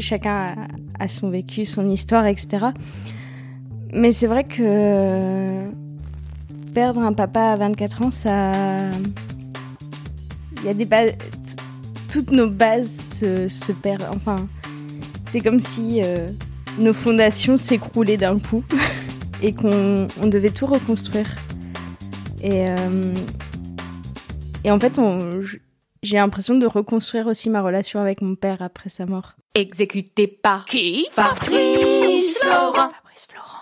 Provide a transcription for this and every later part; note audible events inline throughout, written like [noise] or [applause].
chacun a, son vécu, son histoire, etc. Mais c'est vrai que perdre un papa à 24 ans, ça. Il y a des bases. Toutes nos bases se, se perdent. Enfin, c'est comme si euh, nos fondations s'écroulaient d'un coup [laughs] et qu'on on devait tout reconstruire. Et, euh, et en fait, j'ai l'impression de reconstruire aussi ma relation avec mon père après sa mort. Exécuté par qui? Fabrice Florent. Fabrice Florent.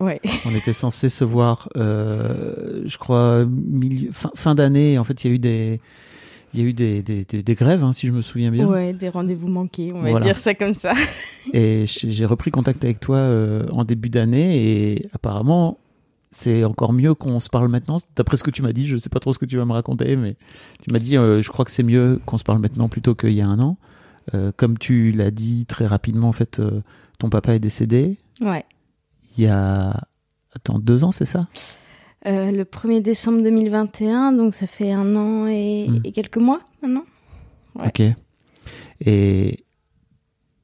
Ouais. On était censé se voir, euh, je crois, milieu, fin, fin d'année. En fait, il y a eu des, il y a eu des, des, des- des grèves, hein, si je me souviens bien. Ouais, des rendez-vous manqués, on va Voilà. dire ça comme ça. [laughs] Et j'ai repris contact avec toi euh, en début d'année et apparemment, c'est encore mieux qu'on se parle maintenant. D'après ce que tu m'as dit, je sais pas trop ce que tu vas me raconter, mais tu m'as dit, euh, je crois que c'est mieux qu'on se parle maintenant plutôt qu'il y a un an. Euh, comme tu l'as dit très rapidement, en fait, ton papa est décédé Ouais. Il y a, attends, deux ans, c'est ça? Euh, le 1er décembre 2021, donc ça fait un an et, Mm. et quelques mois maintenant. Ouais. Ok. Et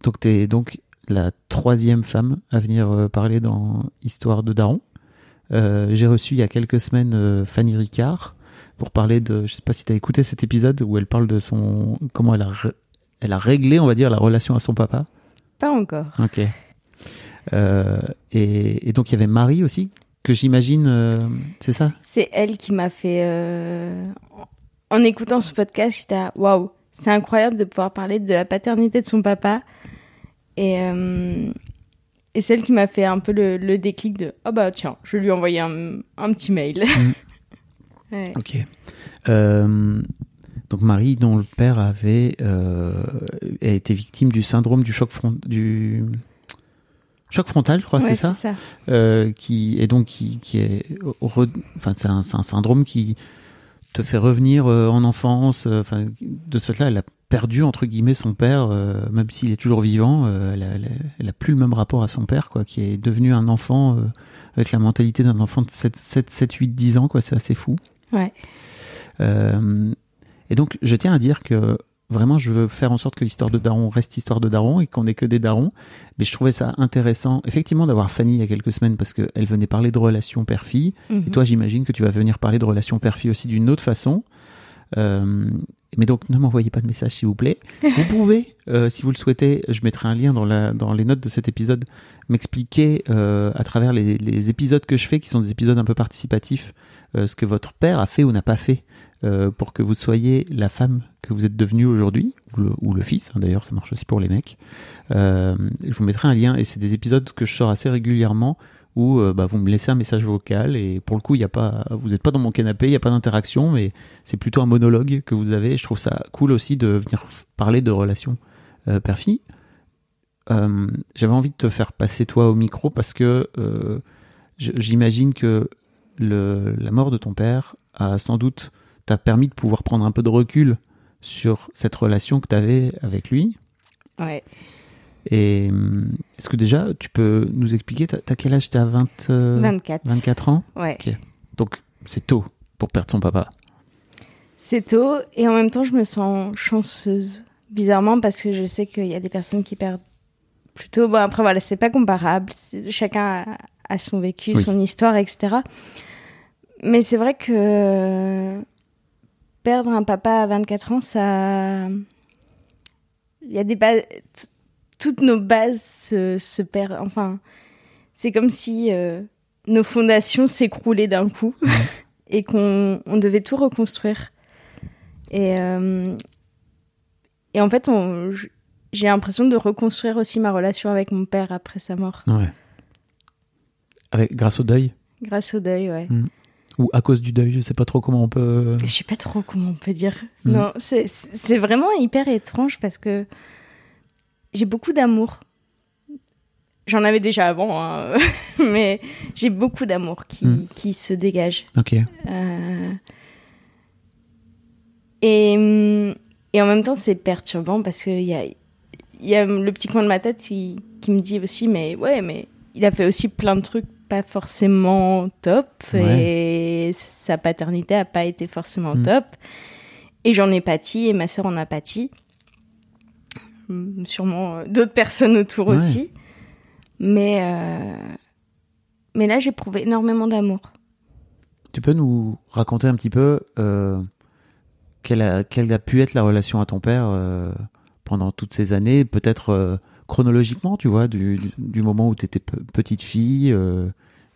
donc, tu es donc la troisième femme à venir euh, parler dans Histoire de Daron. Euh, J'ai reçu il y a quelques semaines euh, Fanny Ricard pour parler de. Je sais pas si tu as écouté cet épisode où elle parle de son. Comment elle a, elle a réglé, on va dire, la relation à son papa. Pas encore. Ok. Euh, et, et donc, il y avait Marie aussi, que j'imagine. euh, c'est ça? C'est elle qui m'a fait. euh, En écoutant ce podcast, j'étais à, waouh, c'est incroyable de pouvoir parler de la paternité de son papa. Et, euh, et celle qui m'a fait un peu le, le déclic de oh bah tiens, je vais lui envoyer un, un petit mail. [laughs] Ouais. Ok. Euh, donc Marie, dont le père avait euh, a été victime du syndrome du choc front, du choc frontal, je crois, Ouais, c'est ça, ça. Euh, qui et donc qui, qui est, re- enfin c'est un, syndrome qui te fait revenir euh, en enfance. euh, Enfin, de ce fait-là, elle a perdu entre guillemets son père, euh, même s'il est toujours vivant. elle, a, elle, a, elle a plus le même rapport à son père, quoi, qui est devenu un enfant avec la mentalité d'un enfant de 7, 7, 7, 8, 10 ans, quoi. C'est assez fou. Ouais. Et donc, je tiens à dire que vraiment, je veux faire en sorte que l'histoire de Daron reste histoire de Daron et qu'on n'ait que des darons. Mais je trouvais ça intéressant, effectivement, d'avoir Fanny il y a quelques semaines parce qu'elle venait parler de relations père-fille. Mhm. Et toi, j'imagine que tu vas venir parler de relations père-fille aussi d'une autre façon. Euh, mais donc, ne m'envoyez pas de message, s'il vous plaît. Vous pouvez, euh, si vous le souhaitez, je mettrai un lien dans, les notes de cet épisode, m'expliquer euh, à travers les, épisodes que je fais, qui sont des épisodes un peu participatifs, euh, ce que votre père a fait ou n'a pas fait pour que vous soyez la femme que vous êtes devenue aujourd'hui, ou le, fils, hein, d'ailleurs, ça marche aussi pour les mecs. Je vous mettrai un lien, et c'est des épisodes que je sors assez régulièrement, où euh, bah, vous me laissez un message vocal, et pour le coup, y a pas, vous n'êtes pas dans mon canapé, il n'y a pas d'interaction, mais c'est plutôt un monologue que vous avez. Je trouve ça cool aussi de venir parler de relations euh, père-fille. euh, j'avais envie de te faire passer toi au micro parce que euh, j'imagine que le, la mort de ton père a sans doute t'a permis de pouvoir prendre un peu de recul sur cette relation que tu avais avec lui. Ouais. Et hum, est-ce que déjà tu peux nous expliquer, t'as quel âge? T'as 20, euh, 24. 24 ans? Ouais. Donc c'est tôt pour perdre son papa. C'est tôt et en même temps, je me sens chanceuse. Bizarrement, parce que je sais qu'il y a des personnes qui perdent plus tôt. Bon, après, voilà, c'est pas comparable. Chacun a, a son vécu, Oui. son histoire, etc. Mais c'est vrai que perdre un papa à 24 ans, ça. Il y a des bases. Toutes nos bases se, se perdent. Enfin, c'est comme si euh, nos fondations s'écroulaient d'un coup [laughs] et qu'on on devait tout reconstruire. Et, euh, et en fait, j'ai l'impression de reconstruire aussi ma relation avec mon père après sa mort, Ouais. Avec, grâce au deuil? Grâce au deuil, ouais. Ou à cause du deuil, je sais pas trop comment on peut. Je sais pas trop comment on peut dire. Mm. Non, c'est- c'est vraiment hyper étrange parce que j'ai beaucoup d'amour. J'en avais déjà avant, hein, [laughs] mais j'ai beaucoup d'amour qui, Mm. qui se dégage. Ok. Euh, Et, et en même temps, c'est perturbant parce qu'il y a, y a le petit coin de ma tête qui, qui me dit aussi, mais ouais, mais il a fait aussi plein de trucs pas forcément top et sa paternité a pas été forcément Mm. top. Et j'en ai pâti et ma sœur en a pâti. Sûrement euh, d'autres personnes autour Ouais. aussi. Mais, euh, mais là, j'éprouvais énormément d'amour. Tu peux nous raconter un petit peu euh, quelle, a, quelle a pu être la relation à ton père euh, pendant toutes ces années, peut-être chronologiquement, tu vois, du, du- du moment où tu étais petite fille,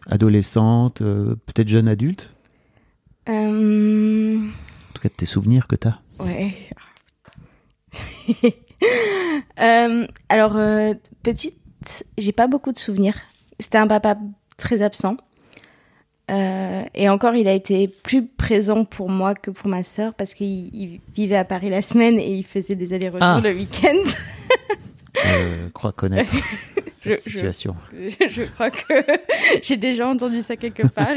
adolescente, peut-être jeune adulte, en tout cas de tes souvenirs que tu as. Ouais. [laughs] [laughs] Euh, alors, euh, petite, j'ai pas beaucoup de souvenirs. C'était un papa très absent. Euh, et encore, il a été plus présent pour moi que pour ma sœur parce qu'il il vivait à Paris la semaine et il faisait des allers-retours Ah. le week-end. Je crois connaître [laughs] cette Je- je- situation. Je crois que [laughs] j'ai déjà entendu ça quelque part.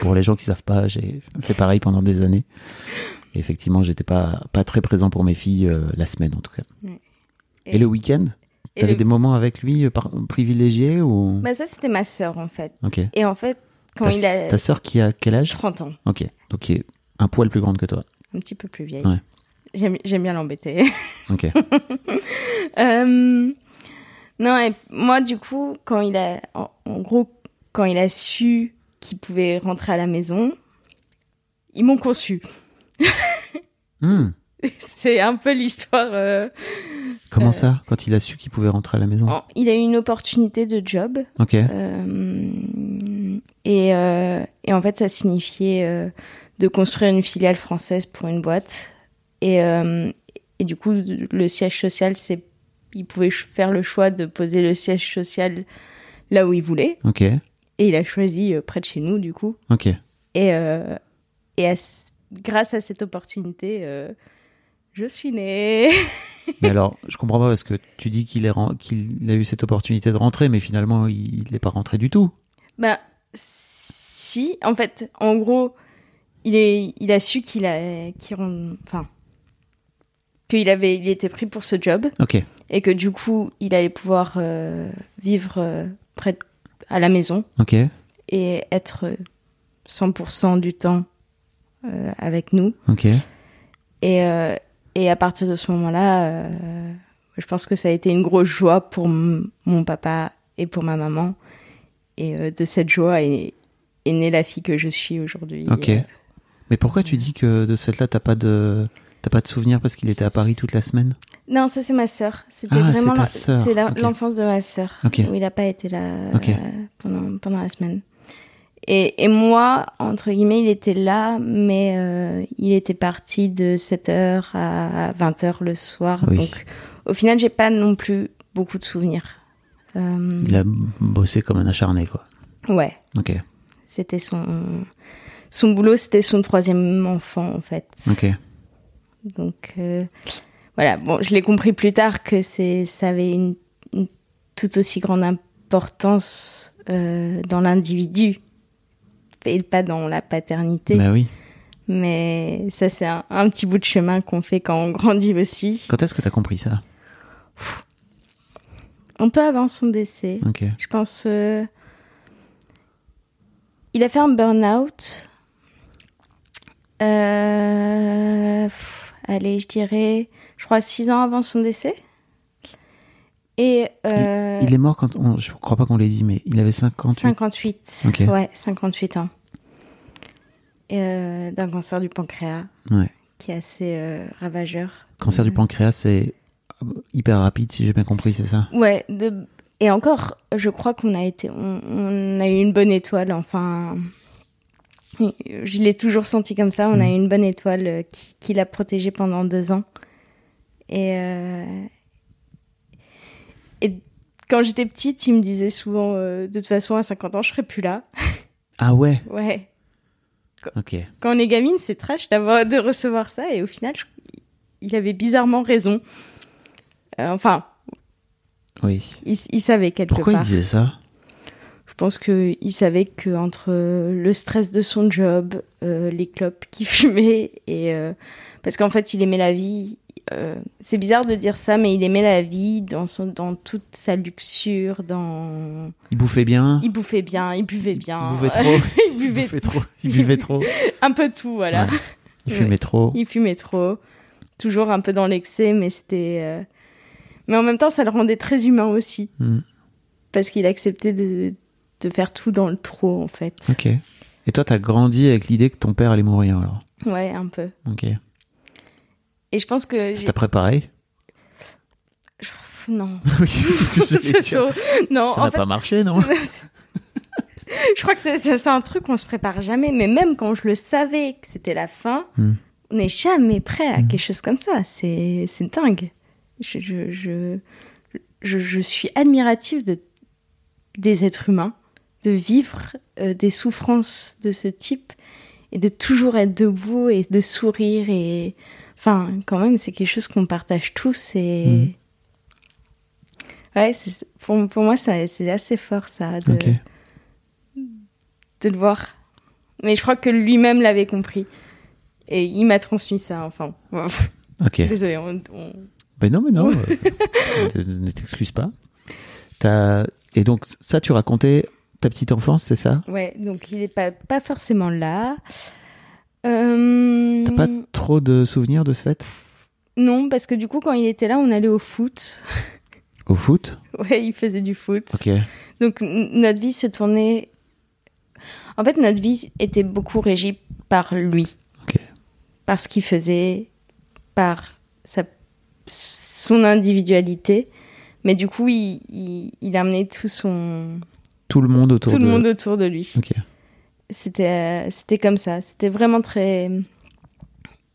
Pour les gens qui savent pas, j'ai fait pareil pendant des années. Et effectivement, j'étais pas, pas très présent pour mes filles euh, la semaine en tout cas. Et, Et- le week-end? T'avais le- des moments avec lui euh, par- privilégiés ou? Bah, ça, c'était ma sœur en fait. Et en fait, quand Ta, il a ta sœur qui a quel âge? 30 ans, Ok. Donc qui est un poil plus grande que toi. un petit peu plus vieille, Ouais. j'aime j'aime bien l'embêter. [laughs] Ok. [laughs] Euh, non, et moi, du coup, quand il a, en, en gros, quand il a su qu'il pouvait rentrer à la maison, ils m'ont conçu. Hmm. [laughs] C'est un peu l'histoire. euh, Comment Euh. ça Quand il a su qu'il pouvait rentrer à la maison? il a eu une opportunité de job. Ok. euh, et, et en fait, ça signifiait de construire une filiale française pour une boîte. Et, et du coup, le siège social, c'est, il pouvait faire le choix de poser le siège social là où il voulait. Ok. Et il a choisi près de chez nous, du coup. Ok. Et, et à c- grâce à cette opportunité, euh, je suis née. [laughs] Mais alors, je comprends pas parce que tu dis qu'il a eu cette opportunité de rentrer, mais finalement, il n'est pas rentré du tout. ben, si, en fait, en gros, il, est, il a su qu'il a, rend- enfin, qu'il avait, il était pris pour ce job Ok. et que du coup, il allait pouvoir euh, vivre euh, près de- à la maison Ok. et être euh, 100% du temps avec nous. Ok. Et, euh, et à partir de ce moment-là, euh, je pense que ça a été une grosse joie pour mon papa et pour ma maman. Et euh, de cette joie est, est née la fille que je suis aujourd'hui. Ok. Euh, Mais pourquoi tu dis que de ce fait-là, t'as pas de t'as pas de souvenir parce qu'il était à Paris toute la semaine? Non, ça c'est ma sœur. C'était Ah, vraiment c'est l'enfance de ma sœur. Ok. Où il n'a pas été là euh, pendant, pendant la semaine. Et, et moi, entre guillemets, il était là, mais euh, il était parti de 7h à 20h le soir. Oui. Donc, au final, j'ai pas non plus beaucoup de souvenirs. Euh, Il a bossé comme un acharné, quoi. Ouais, Ok. c'était son son boulot, c'était son troisième enfant en fait. Ok. Donc euh, voilà, bon, je l'ai compris plus tard que ça avait une une tout aussi grande importance dans l'individu et pas dans la paternité. Bah oui. Mais ça, c'est un, un petit bout de chemin qu'on fait quand on grandit aussi. Quand est-ce que t'as compris ça? Un peu avant son décès. Je pense. euh, Il a fait un burn-out. Euh, Allez, je dirais. Je crois six ans avant son décès. Et. euh, Il est mort quand on, je crois pas qu'on l'ait dit, mais il avait 58. 58. Ok. Ouais, 58 ans. Euh, D'un cancer du pancréas Ouais. qui est assez euh, ravageur. Cancer du Ouais. pancréas, c'est hyper rapide, si j'ai bien compris, c'est ça? Ouais, de... et encore, je crois qu'on a été, on, on a eu une bonne étoile. Enfin, je l'ai toujours senti comme ça. On a Mm. eu une bonne étoile euh, qui, qui l'a protégé pendant deux ans. Et euh, et quand j'étais petite, il me disait souvent, euh, de toute façon, à 50 ans, je serai plus là. [laughs] Ah ouais Ouais. Ok. Quand on est gamine, c'est trash d'avoir de recevoir ça. Et au final, je- il avait bizarrement raison. Euh, enfin, Oui. il, il savait quelque Pourquoi il part. disait ça? Je pense qu'il savait que entre le stress de son job, euh, les clopes qu'il [laughs] fumait, et euh, parce qu'en fait il aimait la vie. Euh, c'est bizarre de dire ça, mais il aimait la vie dans son, dans toute sa luxure, dans. Il bouffait bien Il bouffait bien, il buvait bien. Il buvait trop il [laughs] Il buvait trop Il buvait trop [laughs] un peu tout, voilà. Ouais. Il fumait trop Il fumait trop, toujours un peu dans l'excès, mais c'était. euh, Mais en même temps, ça le rendait très humain aussi, Hmm. parce qu'il acceptait de, de faire tout dans le trop, en fait. Ok. Et toi, t'as grandi avec l'idée que ton père allait mourir, alors? Ouais, un peu. Ok. Et je pense que. T'a préparé? Non. [laughs] Oui, c'est ce. [laughs] Non, Ça n'a fait. pas marché, non? [laughs] Je crois que c'est- un truc qu'on se prépare jamais, mais même quand je le savais que c'était la fin, Hmm. on n'est jamais prêt à Hmm. quelque chose comme ça. C'est c'est dingue. Je, je, je, je, je suis admirative de, des êtres humains, de vivre euh, des souffrances de ce type et de toujours être debout et de sourire. Et enfin, quand même, c'est quelque chose qu'on partage tous. Et Mhm. ouais, pour, pour moi, c'est assez fort ça de, de le voir. Mais je crois que lui-même l'avait compris. Et il m'a transmis ça, enfin. bon. Ok. [laughs] Désolée, on, on- Ben non, mais non. [laughs] euh, ne t'excuse pas. T'as- Et donc, ça, tu racontais ta petite enfance, c'est ça? Ouais, donc il est pas, pas forcément là. Euh, T'as pas trop de souvenirs de ce fait? Non, parce que du coup, quand il était là, on allait au foot. [laughs] Au foot? Ouais, il faisait du foot. Ok. Donc notre vie se tournait. En fait, notre vie était beaucoup régie par lui, Ok. par ce qu'il faisait, par sa... son individualité. Mais du coup, il, il, il amenait tout son Tout le monde autour tout de... le monde autour de lui. Ok. C'était euh, c'était comme ça. C'était vraiment très.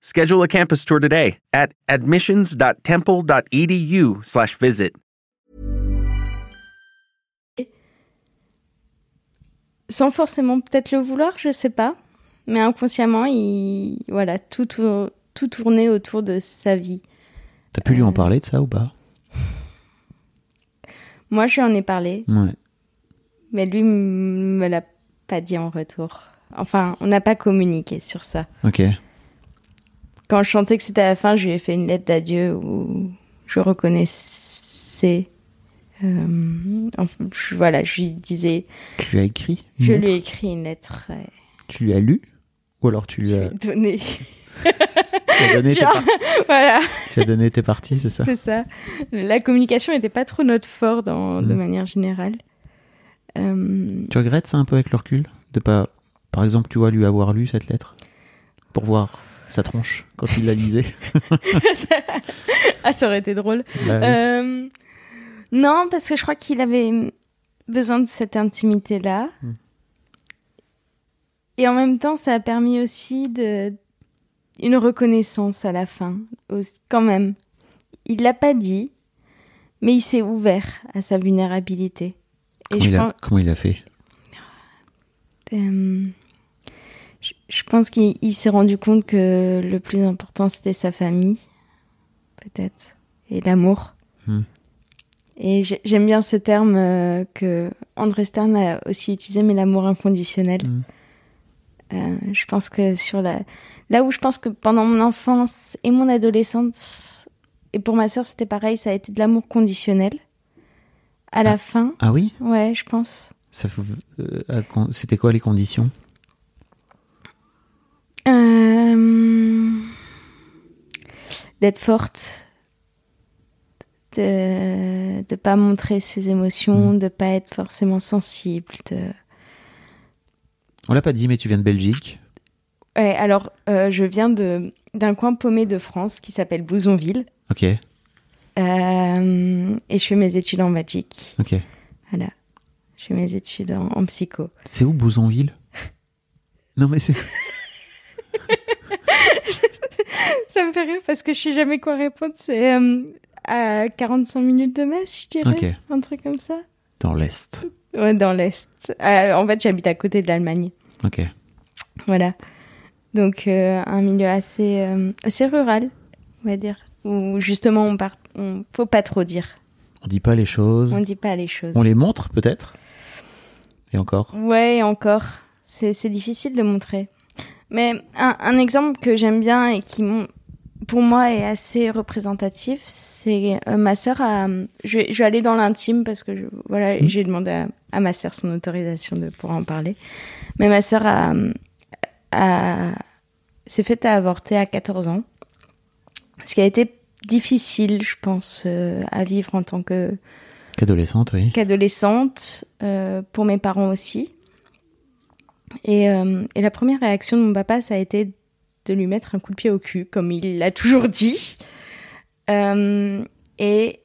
Schedule a campus tour today at admissions.temple.edu/visit. Sans forcément peut-être le vouloir, je sais pas. Mais inconsciemment, il. Voilà, tout, tour- tout tournait autour de sa vie. T'as pu lui en Euh. parler de ça ou pas? Moi, je lui en ai parlé, Ouais. mais lui me l'a pas dit en retour. Enfin, on n'a pas communiqué sur ça. Ok. Quand je chantais que c'était à la fin, je lui ai fait une lettre d'adieu où je reconnaissais. euh, enfin, je- voilà, je lui disais. Tu lui as écrit Je lettre lui ai écrit une lettre. ouais. Tu lui as lu Ou alors tu lui as, donné. tu as donné, [laughs] tes Tiens, par- [laughs] voilà, tu as donné tes parties, c'est ça? C'est ça. La communication n'était pas trop notre fort dans, de Mm. manière générale. Euh, Tu regrettes ça un peu avec le recul? De pas, par exemple, tu vois, lui avoir lu cette lettre? Pour voir sa tronche quand il la lisait [laughs] ah, ça aurait été drôle. Bah oui. Euh, Non, parce que je crois qu'il avait besoin de cette intimité-là. Hmm. Et en même temps, ça a permis aussi de une reconnaissance à la fin, quand même. Il l'a pas dit, mais il s'est ouvert à sa vulnérabilité. Et Comment, je il a, pense, comment il a fait? Euh, je, je pense qu'il il s'est rendu compte que le plus important c'était sa famille, peut-être, et l'amour. Hmm. Et j'ai- j'aime bien ce terme euh, que André Stern a aussi utilisé, mais l'amour inconditionnel. Hmm. Euh, je pense que sur la, là où je pense que pendant mon enfance et mon adolescence, et pour ma sœur c'était pareil, ça a été de l'amour conditionnel. À la fin, Ah oui? Ouais, je pense. Ça euh, C'était quoi les conditions? Euh, d'être forte, de de pas montrer ses émotions, de pas être forcément sensible. De... On l'a pas dit, mais tu viens de Belgique. Ouais, alors euh, je viens de d'un coin paumé de France qui s'appelle Bouzonville Ok, euh, et je fais mes études en Belgique. ok. Voilà, je fais mes études en, en psycho. C'est où Bouzonville? [laughs] Non mais c'est... [laughs] Ça me fait rire parce que je sais jamais quoi répondre. C'est euh, à 45 minutes de Metz, je dirais, un truc comme ça. Dans l'Est. Ouais, dans l'Est. Euh, en fait, j'habite à côté de l'Allemagne. Ok. Voilà. Donc, euh, un milieu assez, euh, assez rural, on va dire. Où justement, on part, on faut pas trop dire. On dit pas les choses. On dit pas les choses. On les montre peut-être? Et encore? Ouais, encore. C'est difficile de montrer. Mais un, un exemple que j'aime bien et qui, pour moi, est assez représentatif, c'est euh, ma sœur a... Je, vais- je vais aller dans l'intime parce que je, voilà, j'ai demandé à, à ma sœur son autorisation de pour en parler. Mais ma sœur a, a- s'est faite avorter à 14 ans. Ce qui a été difficile, je pense, euh, à vivre en tant que Qu'adolescente, oui. qu'adolescente, euh, pour mes parents aussi. Et, euh, et la première réaction de mon papa, ça a été de lui mettre un coup de pied au cul, comme il l'a toujours [laughs] dit. Euh, et,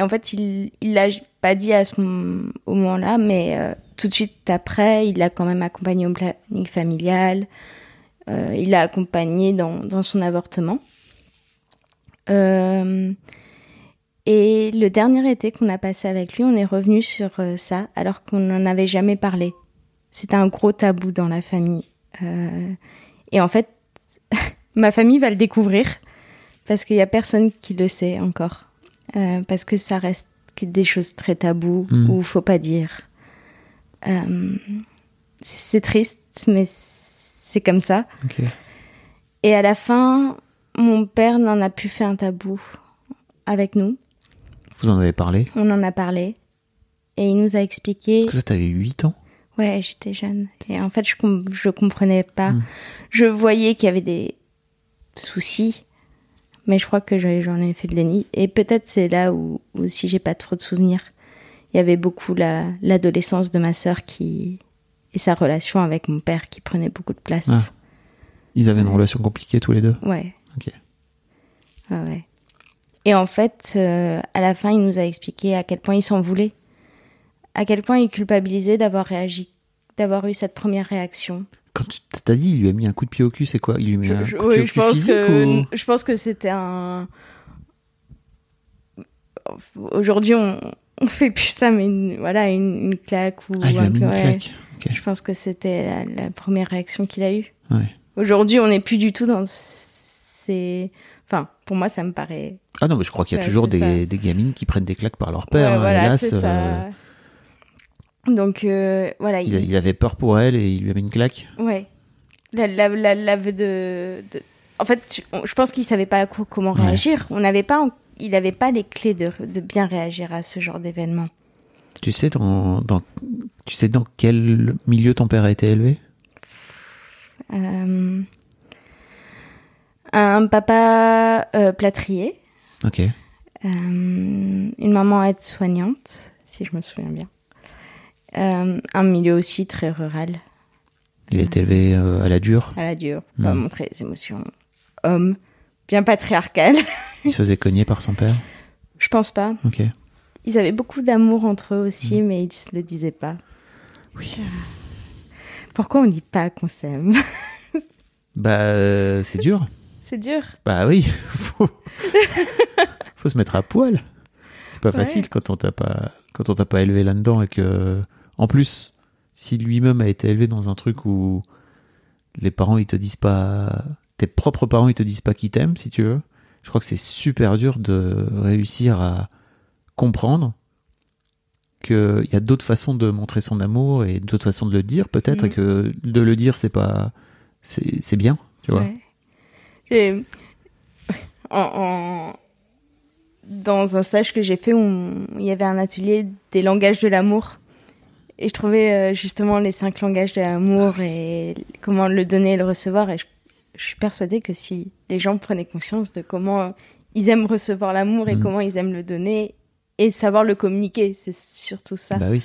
en fait, il il l'a pas dit à ce au moment-là, mais euh, tout de suite après, il l'a quand même accompagné au planning familial. Il l'a accompagné dans, dans son avortement. Et le dernier été qu'on a passé avec lui, on est revenu sur ça, alors qu'on n'en avait jamais parlé. C'était un gros tabou dans la famille. Euh, et en fait, [laughs] ma famille va le découvrir, parce qu'il y a personne qui le sait encore. Euh, parce que ça reste que des choses très tabous, Mm. ou faut pas dire. Euh, c'est triste, mais c'est comme ça. Et à la fin, mon père n'en a plus fait un tabou avec nous. Vous en avez parlé? On en a parlé. Et il nous a expliqué. Parce que là, t'avais 8 ans Ouais, j'étais jeune. Et en fait, je, com- je comprenais pas. Mm. Je voyais qu'il y avait des soucis. Mais je crois que je- j'en ai fait de l'ennui. Et peut-être c'est là où, où si j'ai pas trop de souvenirs. Il y avait beaucoup la- l'adolescence de ma sœur qui. Et sa relation avec mon père qui prenait beaucoup de place. Ah. Ils avaient une relation compliquée tous les deux Ouais. Ok. Ouais. Et en fait, euh, à la fin, il nous a expliqué à quel point il s'en voulait, à quel point il culpabilisait d'avoir réagi, d'avoir eu cette première réaction. Quand tu t'as dit, il lui a mis un coup de pied au cul, c'est quoi? Il lui a mis un Je- coup de pied au je cul pense physique que ou- je pense que c'était un. Aujourd'hui, on, on fait plus ça, mais une- voilà, une, une claque ou. Ah, il lui a un mis une ouais. claque. Je pense que c'était la, la première réaction qu'il a eue. Ouais. Aujourd'hui, on n'est plus du tout dans ces. Enfin, pour moi, ça me paraît Ah non, mais je crois qu'il y a Ouais, toujours des, gamines qui prennent des claques par leur père. Hein, voilà, hélas, c'est euh. Donc euh, voilà, il, il avait peur pour elle et il lui a mis une claque. ouais, la, la, la- l'aveu de, de- En fait, je pense qu'il savait pas co- comment Ouais. réagir. On n'avait pas, il n'avait pas les clés de, de bien réagir à ce genre d'événement. Tu sais dans, dans, tu sais dans quel milieu ton père a été élevé? Euh, un papa euh, plâtrier, Ok. une maman aide-soignante, si je me souviens bien. Euh, un milieu aussi très rural. Il été élevé euh, à la dure. à la dure, pas Mm. montrer les émotions. Homme, bien patriarcal. [laughs] Il se faisait cogner par son père? je pense pas. Ok. Ils avaient beaucoup d'amour entre eux aussi, mais ils se le disaient pas. Oui. Pourquoi on dit pas qu'on s'aime? [laughs] Bah, euh, c'est dur. C'est dur. Bah oui. Faut... [laughs] Faut se mettre à poil. C'est pas Ouais. facile quand on t'a pas quand on t'a pas élevé là-dedans et que en plus si lui-même a été élevé dans un truc où les parents ils te disent pas tes propres parents ils te disent pas qu'ils t'aiment si tu veux. Je crois que c'est super dur de réussir à comprendre qu'il y a d'autres façons de montrer son amour et d'autres façons de le dire peut-être et que de le dire c'est pas c'est bien tu vois Ouais. J'ai- En, en- Dans un stage que j'ai fait, où il y avait un atelier des langages de l'amour. Et je trouvais euh, justement les cinq langages de l'amour et comment le donner et le recevoir. Et je, je suis persuadée que si les gens prenaient conscience de comment ils aiment recevoir l'amour et Mhm. comment ils aiment le donner et savoir le communiquer, c'est surtout ça. bah oui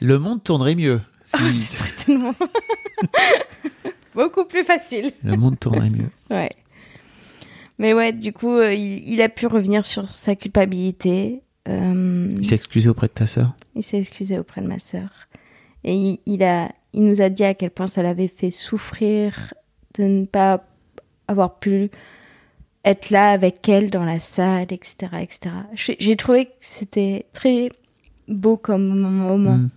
le monde tournerait mieux [laughs] si Ah, c'est certainement [laughs] beaucoup plus facile. le monde tournerait mieux [laughs] Ouais. Mais ouais, du coup, euh, il, il a pu revenir sur sa culpabilité. Euh, Il s'est excusé auprès de ta sœur? il s'est excusé auprès de ma sœur. Et il, il a, il nous a dit à quel point ça l'avait fait souffrir de ne pas avoir pu être là avec elle dans la salle, etc. etc. J'ai trouvé que c'était très beau comme moment. Mm,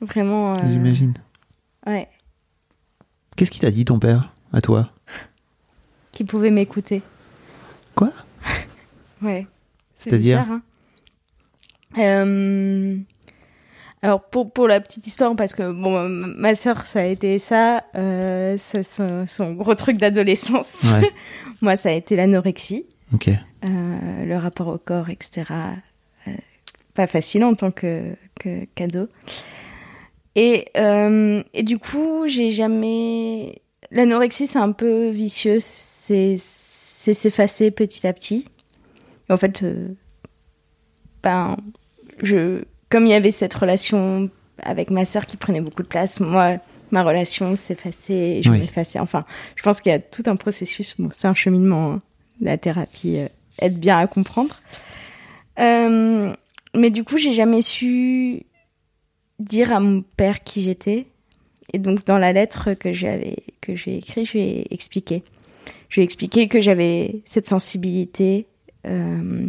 Vraiment. euh, J'imagine. Ouais. Qu'est-ce qu'il t'a dit ton père à toi? Qui pouvait m'écouter. Quoi? [laughs] Ouais. C'est C'est-à-dire hein. Euh, Alors, pour, pour la petite histoire, parce que bon, ma sœur, ça a été ça, euh, ça son, son gros truc d'adolescence. Ouais. [laughs] Moi, ça a été l'anorexie, euh, le rapport au corps, etc. Euh, pas facile en tant que, que cadeau. Et, et du coup, j'ai jamais. L'anorexie, c'est un peu vicieux, c'est c'est s'effacer petit à petit. Et en fait, ben, je, comme il y avait cette relation avec ma sœur qui prenait beaucoup de place, moi, ma relation s'effaçait, je Oui. m'effaçais. Enfin, je pense qu'il y a tout un processus. Bon, c'est un cheminement. hein. La thérapie euh, aide bien à comprendre. Euh, mais du coup, j'ai jamais su dire à mon père qui j'étais. Et donc, dans la lettre que j'avais que j'ai écrite, je lui ai expliqué. Je lui ai expliqué que j'avais cette sensibilité, euh,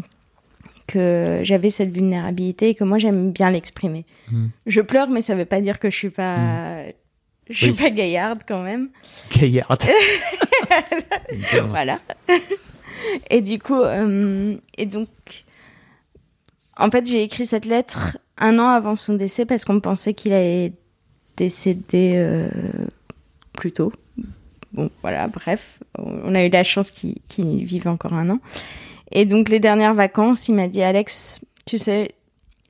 que j'avais cette vulnérabilité et que moi, j'aime bien l'exprimer. Mm. Je pleure, mais ça veut pas dire que je suis pas, je suis Oui. pas gaillarde quand même. Gaillard. [laughs] Tellement. Voilà. [laughs] et du coup, euh, et donc, en fait, j'ai écrit cette lettre un an avant son décès parce qu'on pensait qu'il allait décéder euh, plus tôt. Bon, voilà, bref, on a eu la chance qu'il qu'il vive encore un an. Et donc, les dernières vacances, il m'a dit, Alex, tu sais,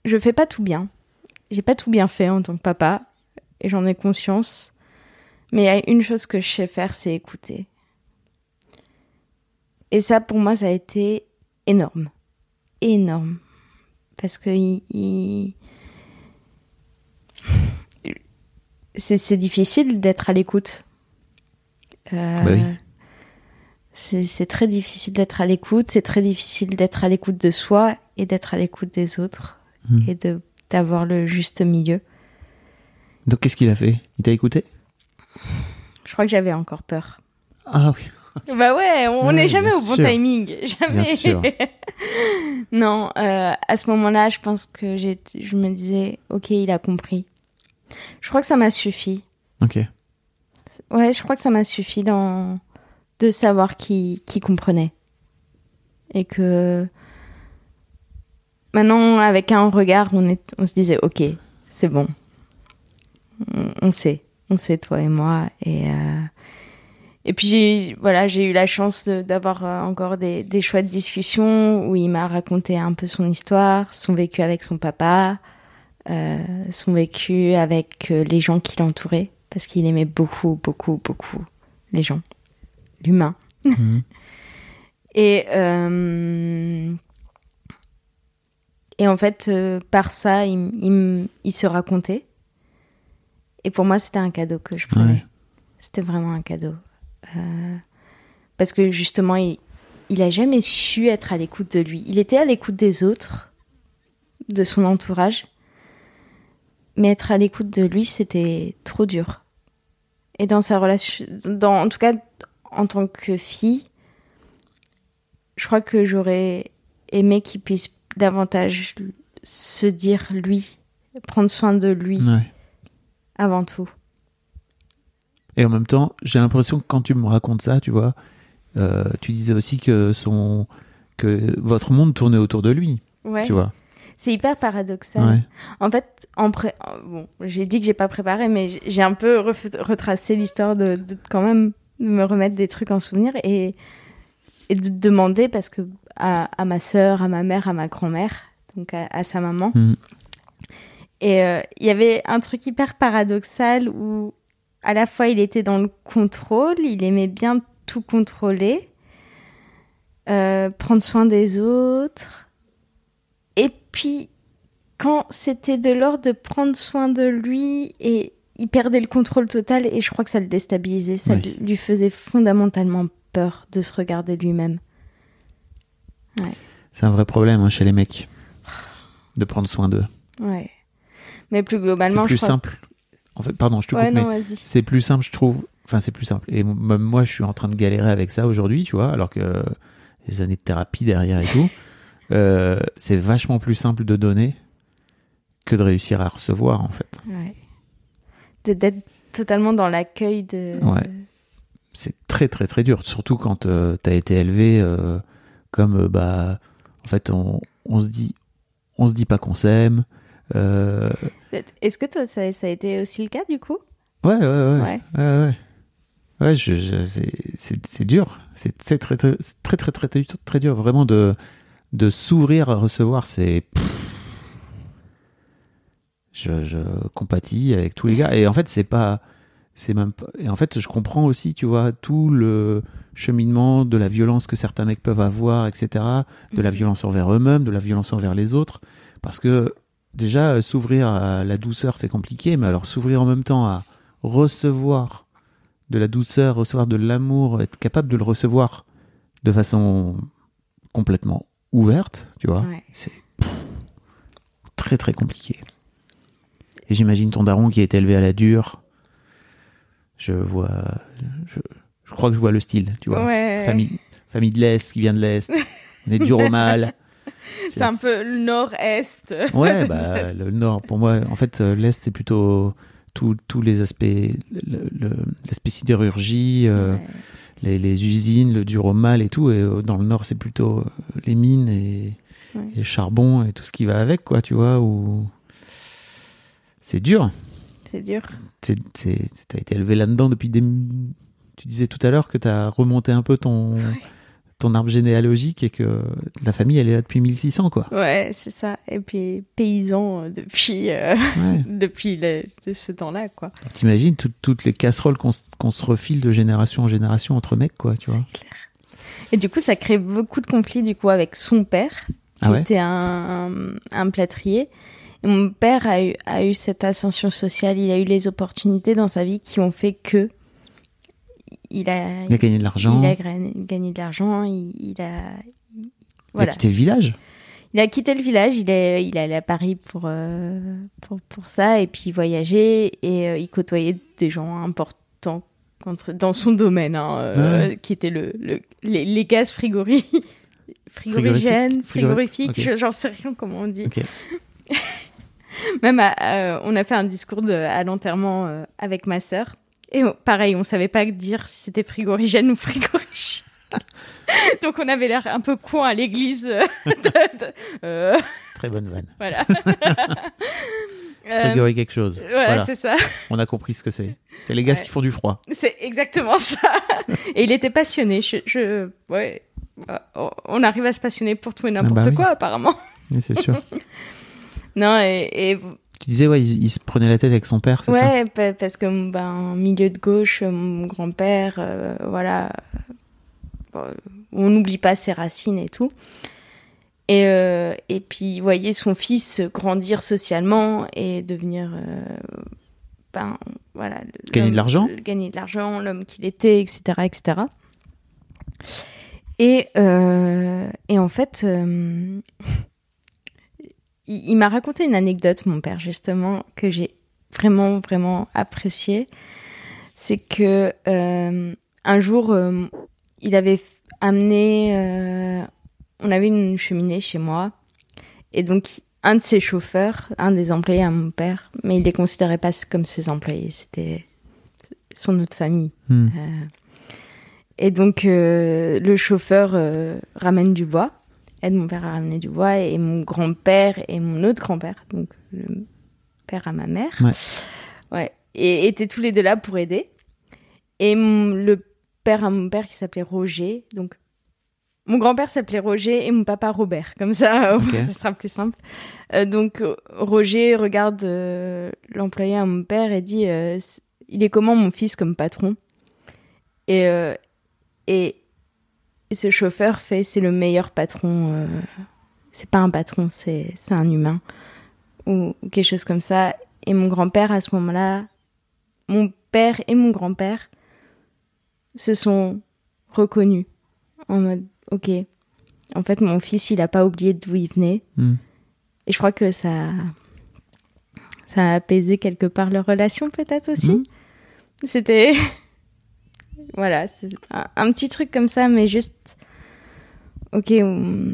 je fais pas tout bien. J'ai pas tout bien fait en tant que papa, et j'en ai conscience. Mais il y a une chose que je sais faire, c'est écouter. Et ça, pour moi, ça a été énorme. Énorme. Parce que il, c'est difficile d'être à l'écoute. Euh, Bah oui. C'est, très difficile d'être à l'écoute. C'est très difficile d'être à l'écoute de soi et d'être à l'écoute des autres. Mm. Et de, d'avoir le juste milieu. Donc qu'est-ce qu'il a fait? Il t'a écouté? Je crois que j'avais encore peur. Ah oui. [laughs] Bah ouais, on Ouais, n'est jamais au bon sûr. timing. [laughs] Jamais. Bien sûr. [laughs] non, euh, à ce moment-là, je pense que je me disais, ok, il a compris. Je crois que ça m'a suffi. Ok. Ouais, je crois que ça m'a suffi dans de savoir qui qui comprenait. Et que maintenant, avec un regard, on on se disait, ok, c'est bon, on, sait, on sait toi et moi. Et euh, et puis j'ai voilà j'ai eu la chance d'avoir euh, encore des, des chouettes discussions où il m'a raconté un peu son histoire, son vécu avec son papa, euh, son vécu avec les gens qui l'entouraient parce qu'il aimait beaucoup beaucoup beaucoup les gens, l'humain. Mhm. [laughs] Et euh, et en fait euh, par ça il, il, se racontait. Et pour moi c'était un cadeau que je prenais. Ouais. C'était vraiment un cadeau. Euh, parce que justement, il, il a jamais su être à l'écoute de lui. Il était à l'écoute des autres, de son entourage, mais être à l'écoute de lui, c'était trop dur. Et dans sa relation, dans, en tout cas, en tant que fille, je crois que j'aurais aimé qu'il puisse davantage se dire lui, prendre soin de lui Ouais. avant tout. Et en même temps, j'ai l'impression que quand tu me racontes ça, tu vois, euh, tu disais aussi que son que votre monde tournait autour de lui, Ouais. tu vois. C'est hyper paradoxal. Ouais. En fait, en pré... bon, j'ai dit que j'ai pas préparé, mais j'ai- un peu retracé l'histoire de, de quand même me remettre des trucs en souvenir et, et de demander parce que à, à ma sœur, à ma mère, à ma grand-mère, donc à, à sa maman. Mhm. Et euh, il y avait un truc hyper paradoxal où à la fois il était dans le contrôle, il aimait bien tout contrôler, euh, prendre soin des autres. Et puis, quand c'était de l'ordre de prendre soin de lui, et il perdait le contrôle total, et je crois que ça le déstabilisait, ça Oui. lui faisait fondamentalement peur de se regarder lui-même. C'est un vrai problème hein, chez les mecs de prendre soin d'eux. Ouais. Mais plus C'est globalement, plus je crois... simple. En fait, pardon, je te coupe, Ouais, mais non, c'est plus simple, je trouve. Enfin, c'est plus simple. Et même moi, je suis en train de galérer avec ça aujourd'hui, tu vois, alors que les années de thérapie derrière et tout, euh, c'est vachement plus simple de donner que de réussir à recevoir, en fait. Ouais. D'être totalement dans l'accueil de... Ouais. c'est très très très dur, surtout quand euh, t'as été élevé euh, comme euh, bah en fait on, on se dit on se dit pas qu'on s'aime. Euh, Est-ce que toi, ça, ça a été aussi le cas, du coup? Ouais ouais ouais Ouais. ouais ouais. Ouais, je, je- c'est dur, c'est très très c'est très très très très très dur vraiment de de s'ouvrir à recevoir c'est je, je compatis avec tous les gars et en fait c'est pas c'est même pas et en fait je comprends aussi tu vois tout le cheminement de la violence que certains mecs peuvent avoir etc de la Mhm. violence envers eux-mêmes de la violence envers les autres parce que déjà euh, s'ouvrir à la douceur c'est compliqué mais alors s'ouvrir en même temps à recevoir de la douceur recevoir de l'amour être capable de le recevoir de façon complètement ouverte tu vois Ouais. c'est très très compliqué. Et j'imagine ton daron qui a été élevé à la dure. Je vois, je, je crois que je vois le style, tu vois. Ouais. Famille, famille de l'Est qui vient de l'Est. On est dur au mal. [laughs] C'est un peu le nord-est. Ouais, [laughs] bah, le Nord, pour moi, en fait, euh, l'Est, c'est plutôt tous les aspects, l'aspect sidérurgie, euh, Ouais. les, les usines, le dur au mal et tout. Et euh, dans le Nord, c'est plutôt les mines et, Ouais. et le charbon et tout ce qui va avec, quoi, tu vois. Où c'est dur. C'est dur. T'as été élevé là-dedans depuis des. Tu disais tout à l'heure que t'as remonté un peu ton ton arbre généalogique et que la famille, elle est là depuis 1600, quoi. Ouais, c'est ça. Et puis paysan euh, depuis euh, Ouais. [laughs] depuis le- de ce temps-là, quoi. T'imagines tout- toutes les casseroles qu'on se- refile de génération en génération entre mecs, quoi, tu vois. C'est clair. Et du coup, ça crée beaucoup de conflits du coup avec son père, qui Ah ouais? était un, un, un plâtrier. Et mon père a eu, a eu cette ascension sociale, il a eu les opportunités dans sa vie qui ont fait que il a, Il a gagné de l'argent. il a gagné, de l'argent, il, il a il- Il a voilà. quitté le village. Il a quitté le village, il est, il est allé à Paris pour, euh, pour, pour ça, et puis voyager, et euh, il côtoyait des gens importants contre, dans son domaine, hein, euh, Ouais. qui étaient le, le, les, les gaz frigori... frigorigènes, Frigorifique. frigorifiques, je- j'en sais rien comment on dit. Ok. [laughs] [laughs] Même, à- euh, on a fait un discours de, à l'enterrement euh, avec ma sœur, et on- pareil, on savait pas dire si c'était frigorigène ou frigorifique. [laughs] Donc on avait l'air un peu con à l'église. euh, [laughs] euh, Très bonne vanne. voilà. Frigorer quelque chose. voilà, Voilà. c'est ça. On a compris ce que c'est. C'est les gaz Ouais. qui font du froid. C'est exactement ça. Et il était passionné. Je, je- ouais. Euh, On arrive à se passionner pour tout et n'importe bah oui. quoi, apparemment. C'est sûr. Non, et, et tu disais, ouais, il, il se prenait la tête avec son père, c'est ça? Ouais, pa- parce que ben milieu de gauche, mon grand-père, euh, voilà, Bon, on n'oublie pas ses racines et tout. Et euh, et puis voyez son fils grandir socialement et devenir, euh, ben voilà, Gagner de l'argent gagner de l'argent, l'homme qu'il était, etc., etc. Et, euh, et en fait, euh, il, il m'a raconté une anecdote, mon père, justement, que j'ai vraiment, vraiment appréciée. C'est que euh, un jour, euh, il avait amené. euh, on avait une cheminée chez moi. Et donc, un de ses chauffeurs, un des employés à mon père, mais il les considérait pas comme ses employés, c'était son autre famille. Hmm. Et donc, le chauffeur ramène du bois, aide mon père à ramener du bois, et mon grand-père et mon autre grand-père, donc le père à ma mère, Ouais. ouais, et étaient tous les deux là pour aider. Et mon- le père à mon père qui s'appelait Roger, donc mon grand-père s'appelait Roger et mon papa Robert, comme ça, [laughs] Ok. ça sera plus simple. Euh, donc Roger regarde euh, l'employé à mon père et dit euh, Il est comment mon fils comme patron? Et, et, et ce chauffeur fait C'est le meilleur patron. euh, c'est pas un patron, c'est un humain. Ou, ou quelque chose comme ça. Et mon grand-père, à ce moment-là, mon père et mon grand-père se sont reconnus en mode Ok, en fait, mon fils, il a pas oublié d'où il venait. Hmm. Et je crois que ça, ça a apaisé quelque part leur relation, peut-être aussi. Mhm. C'était. Voilà, c'est un, un petit truc comme ça, mais juste. Ok. on-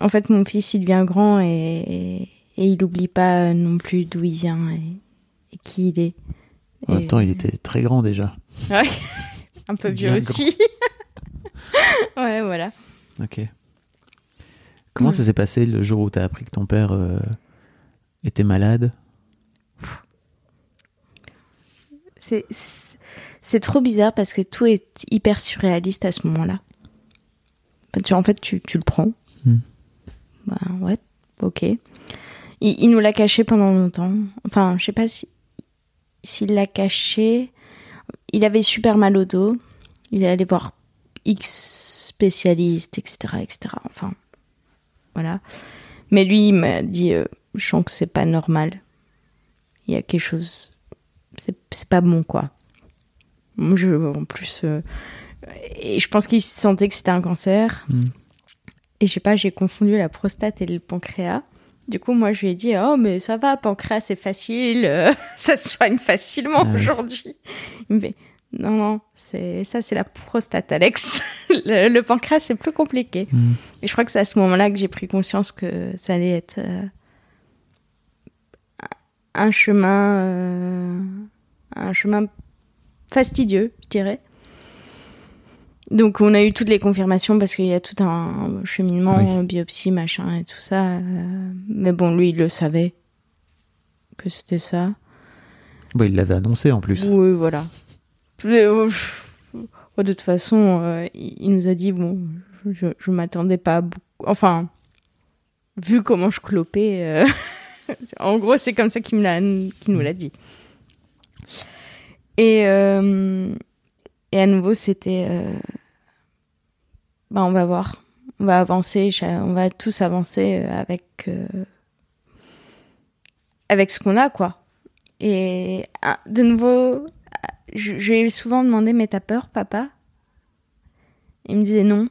En fait, mon fils, il devient grand et, et il oublie pas non plus d'où il vient et, et qui il est. En même temps, il était très grand déjà. Ouais. [laughs] un peu vieux aussi. [laughs] ouais, voilà. Ok. Comment ça s'est passé le jour où tu as appris que ton père euh, était malade? C'est c'est- trop bizarre parce que tout est hyper surréaliste à ce moment-là. Tu- en fait, tu, tu le prends. Bah ouais, ok. Il, il nous l'a caché pendant longtemps. Enfin, je sais pas si s'il l'a caché. Il avait super mal au dos. Il est allé voir X spécialistes, etc., etc. Enfin, voilà. Mais lui, il m'a dit, euh, je sens que c'est pas normal. Il y a quelque chose c'est pas bon quoi. Moi, je, en plus, euh, et je pense qu'il sentait que c'était un cancer. Hmm. Et je sais pas, j'ai confondu la prostate et le pancréas. Du coup, moi, je lui ai dit, oh, mais ça va, pancréas, c'est facile, euh, [laughs] ça se soigne facilement Ah aujourd'hui. Il me fait, non, non, c'est ça, c'est la prostate, Alex. [laughs] le, le pancréas, c'est plus compliqué. Hmm. Et je crois que c'est à ce moment-là que j'ai pris conscience que ça allait être euh, un chemin, euh, un chemin fastidieux, je dirais. Donc on a eu toutes les confirmations parce qu'il y a tout un cheminement, Oui. biopsie, machin et tout ça. euh, mais bon, lui, il le savait que c'était ça. Bah, il l'avait annoncé en plus. Oui, voilà. Euh, de toute façon, euh, il nous a dit, bon, je, je m'attendais pas à beaucoup. Enfin, vu comment je clopais, euh, [laughs] en gros, c'est comme ça qu'il nous l'a dit. Et, euh, et à nouveau, c'était, euh, bah, on va voir. On va avancer, on va tous avancer euh, avec, avec ce qu'on a, quoi. Et ah, de nouveau, je, je lui ai souvent demandé Mais t'as peur, papa? Il me disait non.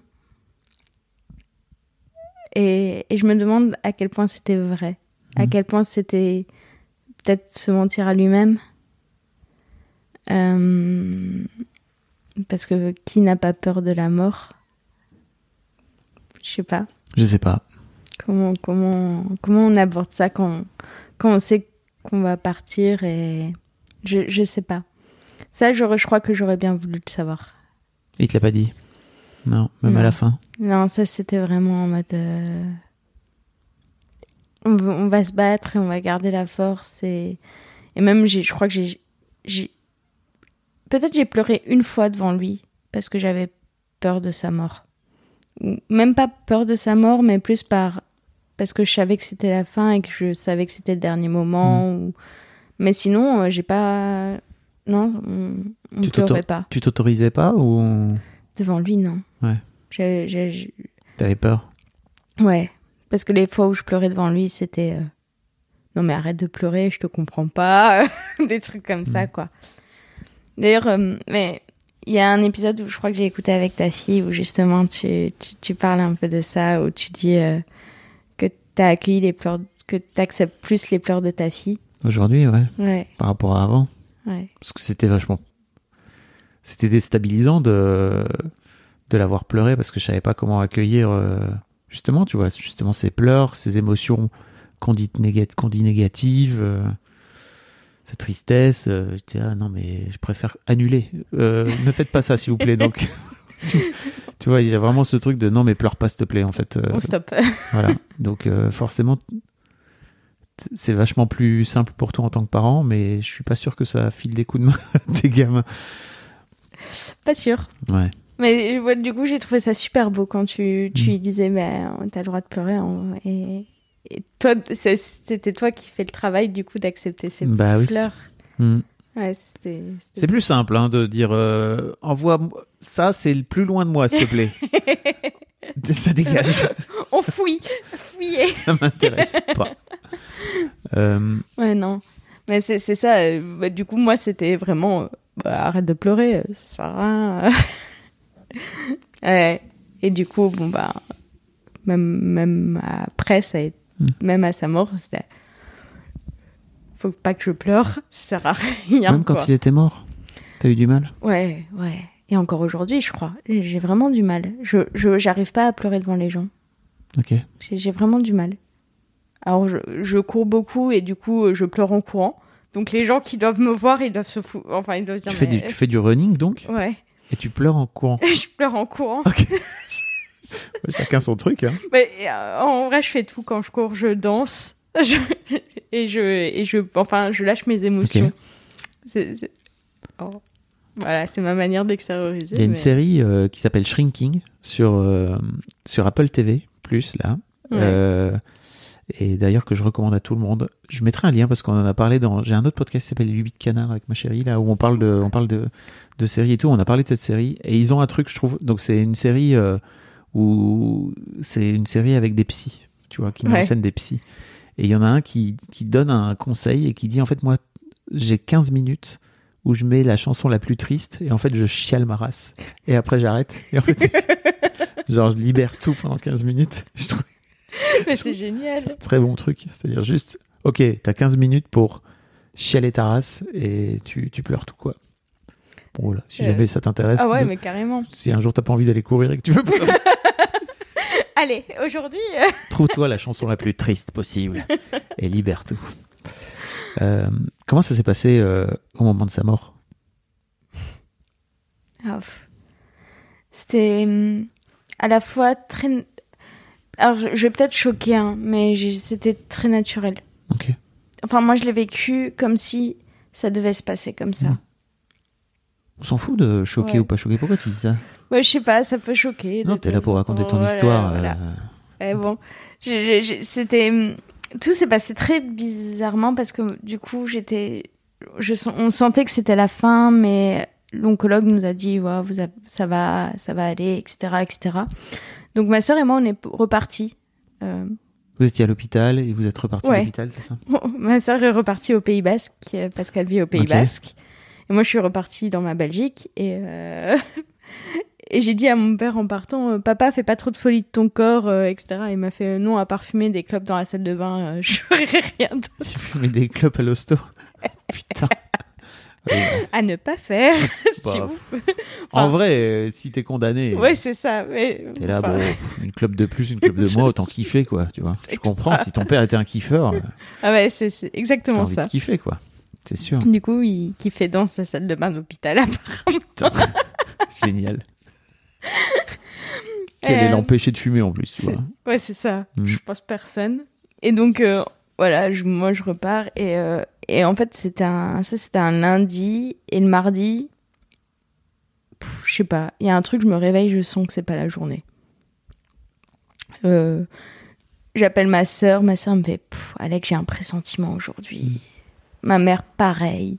Et, et je me demande à quel point c'était vrai. À Mhm. quel point c'était peut-être se mentir à lui-même. Euh, parce que qui n'a pas peur de la mort? Je sais pas. Je sais pas. Comment, comment, comment on aborde ça quand, quand on sait qu'on va partir et je, je sais pas. Ça, j'aurais- je crois que j'aurais bien voulu le savoir. Il te l'a pas dit? Non, même Non. à la fin. Non, ça c'était vraiment en mode. euh, On, va, on va se battre et on va garder la force et, et même je crois que j'ai- peut-être j'ai pleuré une fois devant lui parce que j'avais peur de sa mort. Même pas peur de sa mort, mais plus par parce que je savais que c'était la fin et que je savais que c'était le dernier moment. ou- Mais sinon, euh, j'ai pas. Non, on, on Tu pleurait pas. Tu t'autorisais pas ou? Devant lui, non. Ouais. T'avais peur? Ouais, parce que les fois où je pleurais devant lui, c'était euh, non mais arrête de pleurer, je te comprends pas, [laughs] des trucs comme ça quoi. D'ailleurs, euh, mais Il y a un épisode où je crois que j'ai écouté avec ta fille où justement tu, tu, tu parles un peu de ça, où tu dis euh, que tu as accueilli les pleurs, que tu acceptes plus les pleurs de ta fille. Aujourd'hui, ouais, Ouais, par rapport à avant. ouais. Parce que c'était vachement. C'était déstabilisant de, de l'avoir pleuré parce que je savais pas comment accueillir. euh, justement, tu vois, justement ces pleurs, ces émotions qu'on dit, négat- qu'on dit négatives, cette tristesse. euh, j'étais, ah non, mais je préfère annuler. Euh, ne faites pas ça, s'il vous plaît. Donc, [laughs] tu, tu vois, il y a vraiment ce truc de non, mais pleure pas, s'il te plaît, en fait. euh, On stop. voilà. Donc forcément, c'est vachement plus simple pour toi en tant que parent, mais je suis pas sûr que ça file des coups de main à tes gamins. Pas sûr. Ouais. Mais ouais, du coup, j'ai trouvé ça super beau quand tu, tu Mm. disais, ben, t'as le droit de pleurer. hein, et, et toi, c'était toi qui fais le travail, du coup, d'accepter ces Bah oui. Hmm. Ouais. C'est plus simple hein, de dire euh, envoie ça, c'est le plus loin de moi, s'il te plaît. [laughs] ça dégage, On fouille, fouiller. ça m'intéresse pas. Euh, Ouais, non. Mais c'est ça. euh, bah, du coup, moi, c'était vraiment. bah, arrête de pleurer, ça sert à rien. [laughs] ouais. Et du coup, bon, bah. Même, même après, ça a été- Mm. même à sa mort, c'était. Faut pas que je pleure, ça sert à rien. même quand quoi. il était mort, t'as eu du mal. Ouais, ouais. Et encore aujourd'hui, je crois. J'ai vraiment du mal. Je, je, j'arrive pas à pleurer devant les gens. Ok. J'ai j'ai vraiment du mal. Alors, je, je cours beaucoup et du coup, je pleure en courant. Donc, les gens qui doivent me voir, ils doivent se foutre. Enfin, ils doivent se Tu dire. fais, du, tu fais du running donc? Ouais. et tu pleures en courant? [laughs] je pleure en courant. Ok. [laughs] Chacun son truc. Hein. Mais euh, en vrai, je fais tout quand je cours. Je danse. [laughs] Je- et je, et je, enfin, je lâche mes émotions. Ok. C'est, c'est- oh. Voilà, c'est ma manière d'extérioriser. Il y a une série euh, qui s'appelle Shrinking sur, euh, sur Apple TV, plus là. Ouais. Euh, et d'ailleurs que je recommande à tout le monde. Je mettrai un lien parce qu'on en a parlé dans. J'ai un autre podcast qui s'appelle 8 canards avec ma chérie, là, où on parle de, on parle de, de séries et tout. On a parlé de cette série. Et ils ont un truc, je trouve. Donc c'est une série où c'est une série avec des psys, tu vois, qui met en scène des psys. Et il y en a un qui, qui donne un conseil et qui dit en fait, moi, j'ai 15 minutes où je mets la chanson la plus triste et en fait, je chiale ma race. Et après, j'arrête. Et en fait, [laughs] genre, je libère tout pendant 15 minutes. [laughs] Je trouve Mais c'est génial. c'est un très bon truc. C'est-à-dire juste, ok, t'as 15 minutes pour chialer ta race et tu, tu pleures tout, quoi. Bon, voilà, si Euh, jamais ça t'intéresse, Ah ouais, de- mais carrément. si un jour t'as pas envie d'aller courir et que tu veux pleurer, [laughs] Allez, aujourd'hui. euh, [laughs] trouve-toi la chanson la plus triste possible et libère tout. Euh, comment ça s'est passé euh, au moment de sa mort? Pff. C'était hum, à la fois très. Alors, je, vais peut-être choquer, hein, mais c'était très naturel. Ok. Enfin, moi, je l'ai vécu comme si ça devait se passer comme ça. Mm. On s'en fout de choquer Ouais. ou pas choquer. Pourquoi tu dis ça? Ouais, je sais pas, ça peut choquer. Non, t'es là pour raconter ton voilà, histoire. voilà. euh, Eh bon, c'était hum, tout s'est passé très bizarrement parce que du coup j'étais, je on sentait que c'était la fin, mais l'oncologue nous a dit ouais, vous ça va, ça va aller, etc., etc. Donc ma sœur et moi on est repartis. Euh, Vous étiez à l'hôpital et vous êtes reparti à Ouais. l'hôpital, c'est ça? [laughs] Ma sœur est repartie au Pays Basque euh, parce qu'elle vit au Pays. Basque. Et moi, je suis repartie dans ma Belgique et euh, [laughs] et j'ai dit à mon père en partant, euh, papa, fais pas trop de folie de ton corps, euh, etc. Il m'a fait euh, non à parfumer des clopes dans la salle de bain, euh, [laughs] je ferai rien d'autre Tu fumais des clopes à l'hosto? [laughs] Putain. [laughs] À ne pas faire. bah, si vous- En vrai, euh, si t'es condamné, Ouais, c'est ça. Mais t'es là, enfin, bon, une clope de plus, une clope de moins, autant kiffer, quoi, tu vois. Je comprends, si ton père était un kiffeur, Ah ouais, c'est exactement envie ça. de kiffer, quoi. C'est sûr. Du coup, il kiffait dans sa salle de bain d'hôpital. Putain. Génial. [laughs] Qui allait Euh, l'empêcher de fumer, en plus, tu vois. Ouais, c'est ça. Mm. Je pense personne. Et donc, euh, voilà, je, moi, je repars. Et, euh, et en fait, c'était un, ça, c'était un lundi. Et le mardi, je sais pas, il y a un truc, je me réveille, je sens que c'est pas la journée. Euh, J'appelle ma sœur. Ma sœur me fait Alex, j'ai un pressentiment aujourd'hui. Ma mère, pareil.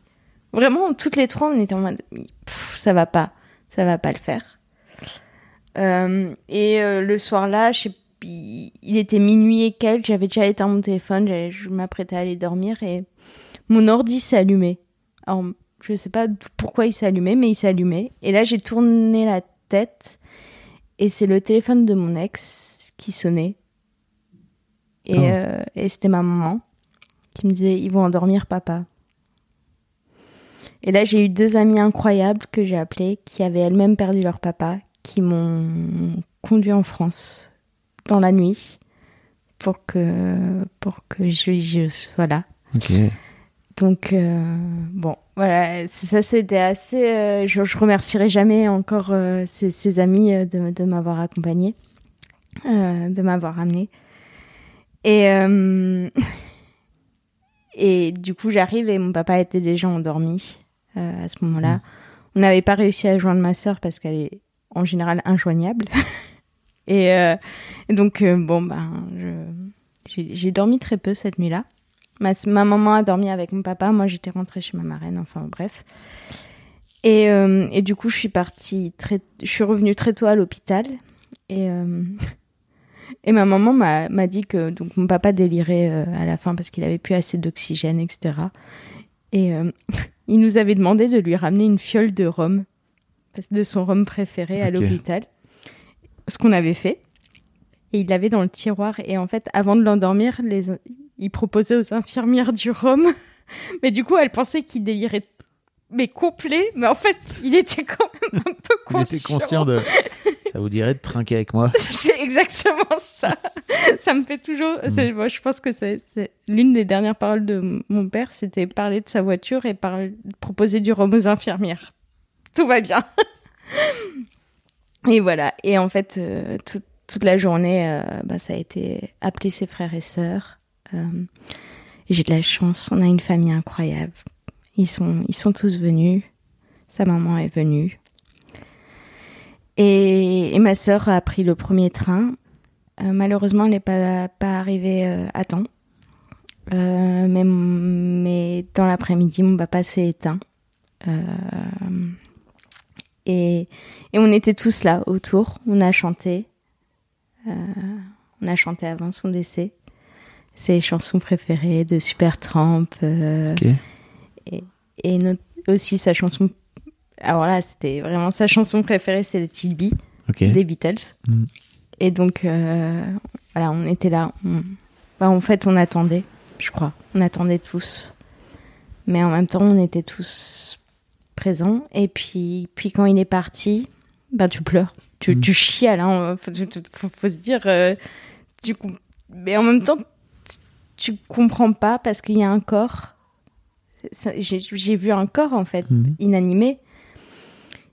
Vraiment, toutes les trois, on était en mode ça va pas, ça va pas le faire. Euh, et euh, le soir-là, je sais il était minuit et quelques, j'avais déjà éteint mon téléphone, je m'apprêtais à aller dormir et mon ordi s'est allumé. Alors, Je sais pas pourquoi il s'est allumé, mais il s'est allumé. Et là, j'ai tourné la tête et c'est le téléphone de mon ex qui sonnait. Et, Oh. euh, et c'était ma maman qui me disait Ils vont endormir papa. Et là, j'ai eu deux amies incroyables que j'ai appelées qui avaient elles-mêmes perdu leur papa, qui m'ont conduit en France dans la nuit pour que, pour que je, je sois là. Donc, euh, bon, voilà, ça c'était assez. euh, je, je remercierai jamais encore euh, ces, ces amis de, de m'avoir accompagné, de m'avoir amené. Et, [laughs] et du coup, j'arrive et mon papa était déjà endormi à ce moment-là. On n'avait pas réussi à joindre ma sœur parce qu'elle est en général injoignable. [laughs] et, euh, et donc, euh, bon, ben, j'ai dormi très peu cette nuit-là. Ma, ma maman a dormi avec mon papa, moi j'étais rentrée chez ma marraine, enfin bref. Et, euh, et du coup, je suis partie très, je suis revenue très tôt à l'hôpital et [laughs] et ma maman m'a dit que donc mon papa délirait à la fin parce qu'il avait plus assez d'oxygène, etc. Et [laughs] il nous avait demandé de lui ramener une fiole de rhum, de son rhum préféré à l'hôpital. Ce qu'on avait fait. Et il l'avait dans le tiroir. Et en fait, avant de l'endormir, les... il proposait aux infirmières du rhum. [laughs] Mais du coup, elle pensait qu'il délirait mais complet. Mais en fait, il était quand même un peu Il conscient. était conscient de. [laughs] Ça vous dirait de trinquer avec moi [laughs] C'est exactement ça. ça me fait toujours. c'est- Moi, je pense que c'est l'une des dernières paroles de mon père, c'était parler de sa voiture et proposer du rhum aux infirmières. Tout va bien. et voilà. Et en fait, euh, tout- toute la journée, euh, bah, ça a été appeler ses frères et sœurs. Euh, J'ai de la chance. On a une famille incroyable. Ils sont, tous venus. Sa maman est venue. Et, ma sœur a pris le premier train. Malheureusement, elle n'est pas, pas arrivée à temps. Mais, dans l'après-midi, mon papa s'est éteint. Et, et on était tous là autour. On a chanté. Euh, on a chanté avant son décès. Ses chansons préférées de Supertramp. Euh, et notre- aussi sa chanson. Alors là, c'était vraiment sa chanson préférée, c'est le Tilby Ok. des Beatles. Mm. Et donc, euh, voilà, on était là. On- bah, en fait, on attendait, je crois. On attendait tous. Mais en même temps, on était tous présents. Et puis, puis quand il est parti, bah, tu pleures. Tu, Mm. tu chiales. Hein. Faut, faut- faut se dire. euh, tu, mais en même temps, tu, tu comprends pas parce qu'il y a un corps. J'ai vu un corps, en fait Mhm. inanimé.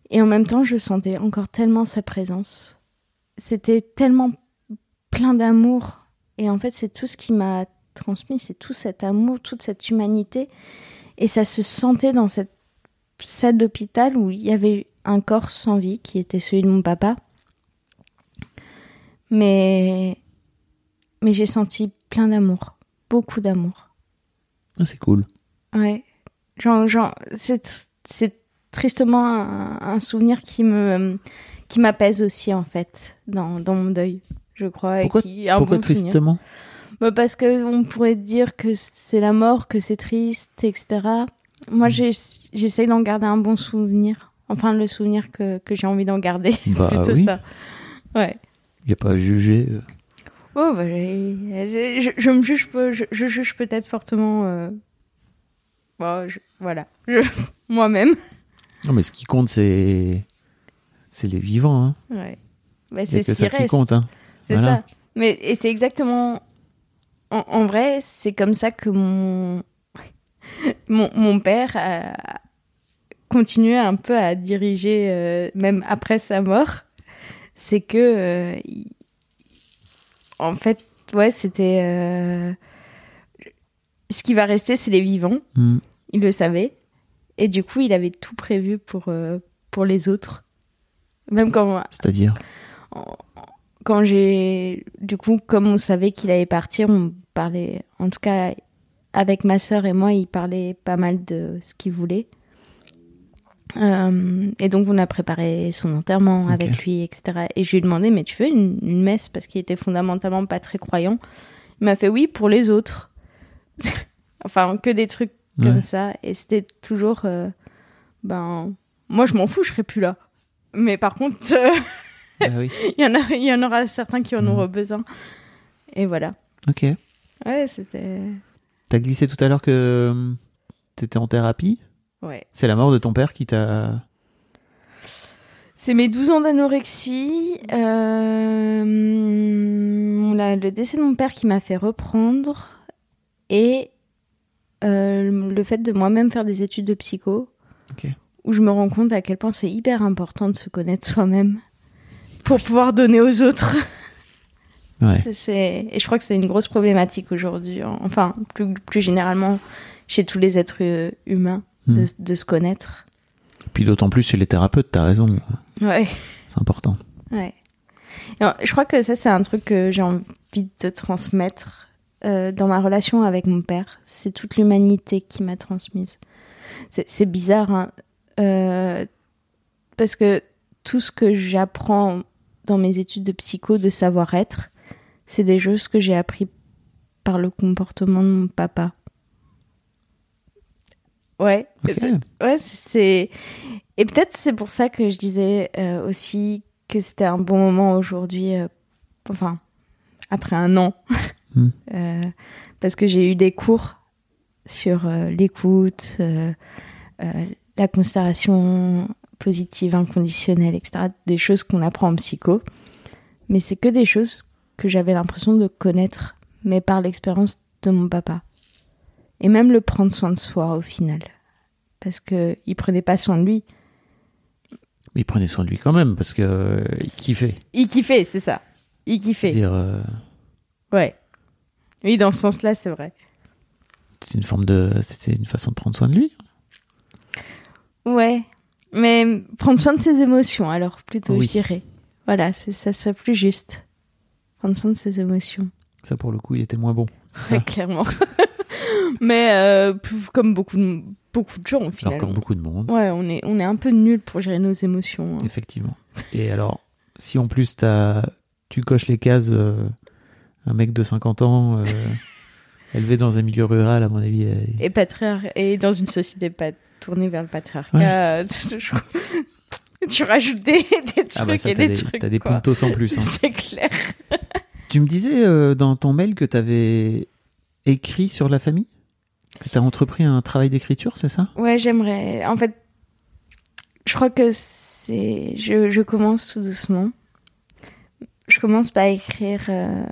Et en même temps, je sentais encore tellement sa présence. C'était tellement plein d'amour. Et en fait, c'est tout ce qui m'a transmis, c'est tout cet amour, toute cette humanité. Et ça se sentait dans cette salle d'hôpital où il y avait un corps sans vie, qui était celui de mon papa. Mais, mais j'ai senti plein d'amour, beaucoup d'amour. Ah, c'est cool. Ouais. Genre, genre, c'est, c'est tristement un, un souvenir qui me, qui m'apaise aussi, en fait, dans, dans mon deuil, je crois. Pourquoi- et qui est un Pourquoi bon tristement? Bah, Parce que on pourrait dire que c'est la mort, que c'est triste, etc. Moi, j'ai, j'essaye d'en garder un bon souvenir. Enfin, le souvenir que, que j'ai envie d'en garder. [laughs] Bah plutôt oui. ça. Ouais. Il n'y a pas à juger. euh. Oh, bah, je, je me juge, je, je juge peut-être fortement. euh, bon, je- voilà. [laughs] Moi-même. Non, mais ce qui compte, c'est. C'est les vivants. Hein. Ouais. Bah, c'est que ce qui ça qui reste. compte. Hein. C'est Voilà. ça. Mais et c'est exactement. En, en vrai, c'est comme ça que mon mon, mon père a continué un peu à diriger, euh, même après sa mort. C'est que euh, il- en fait, ouais, c'était euh, ce qui va rester, c'est les vivants. Mm. Il le savait. Et du coup, il avait tout prévu pour, pour les autres. Même quand, C'est-à-dire quand j'ai. Du coup, comme on savait qu'il allait partir, on parlait. En tout cas, avec ma sœur et moi, il parlait pas mal de ce qu'il voulait. Euh, et donc, on a préparé son enterrement avec lui, etc. Et je lui ai demandé, mais tu veux une, une messe? Parce qu'il était fondamentalement pas très croyant. Il m'a fait oui pour les autres. [laughs] enfin, que des trucs comme ça. Et c'était toujours. euh, ben moi je m'en fous, je serai plus là. Mais par contre, euh, Ah oui. [laughs] il y en a, il y en aura certains qui en Mhm. auront besoin. Et voilà. Ok. Ouais, c'était. T'as glissé tout à l'heure que tu étais en thérapie. Ouais. C'est la mort de ton père qui t'a. C'est mes 12 ans d'anorexie. euh, la- le décès de mon père qui m'a fait reprendre. Et euh, le fait de moi-même faire des études de psycho. Où je me rends compte à quel point c'est hyper important de se connaître soi-même pour pouvoir donner aux autres. Ouais. C'est- c'est- Et je crois que c'est une grosse problématique aujourd'hui. en- Enfin, plus, plus généralement chez tous les êtres euh, humains, de, Hmm. de se connaître. Puis d'autant plus chez les thérapeutes, t'as raison. Ouais. C'est important. Ouais. Alors, je crois que ça, c'est un truc que j'ai envie de transmettre euh, dans ma relation avec mon père. C'est toute l'humanité qui m'a transmise. C'est c'est bizarre, hein, euh, parce que tout ce que j'apprends dans mes études de psycho, de savoir-être, c'est des choses que j'ai appris par le comportement de mon papa. Ouais. Ok. Ouais, c'est. Et peut-être c'est pour ça que je disais euh, aussi que c'était un bon moment aujourd'hui, euh, enfin, après un an. Hmm. [laughs] Euh, parce que j'ai eu des cours sur l'écoute, la considération positive, inconditionnelle, etc. Des choses qu'on apprend en psycho. Mais c'est que des choses que j'avais l'impression de connaître, mais par l'expérience de mon papa. Et même le prendre soin de soi au final. Parce que il prenait pas soin de lui. Mais il prenait soin de lui quand même parce que euh, il kiffait. Il kiffait, c'est ça. Il kiffait. dire euh, Ouais. Oui, dans ce sens-là, c'est vrai. c'est une forme de c'était une façon de prendre soin de lui Ouais. Mais prendre soin de ses émotions, alors plutôt, Oui. je dirais. Voilà, c'est- ça serait plus juste. Prendre soin de ses émotions. ça pour le coup il était moins bon Très ça clairement. [laughs] Mais euh, comme beaucoup de, beaucoup de gens, alors finalement. comme beaucoup de monde Ouais, on est, on est un peu nuls pour gérer nos émotions. hein. effectivement et alors si en plus t'as tu coches les cases euh, un mec de 50 ans euh, [laughs] élevé dans un milieu rural à mon avis Et, et dans une société pas tournée vers le patriarcat, [laughs] je- [laughs] tu rajoutes des, des trucs ah bah ça et des, des, trucs. t'as des puntos en plus hein. [laughs] C'est clair. [laughs] tu me disais euh, dans ton mail que t'avais écrit sur la famille que t'as entrepris un travail d'écriture c'est ça? Ouais, j'aimerais. En fait, je crois que c'est. Je, je commence tout doucement. Je commence par écrire. euh,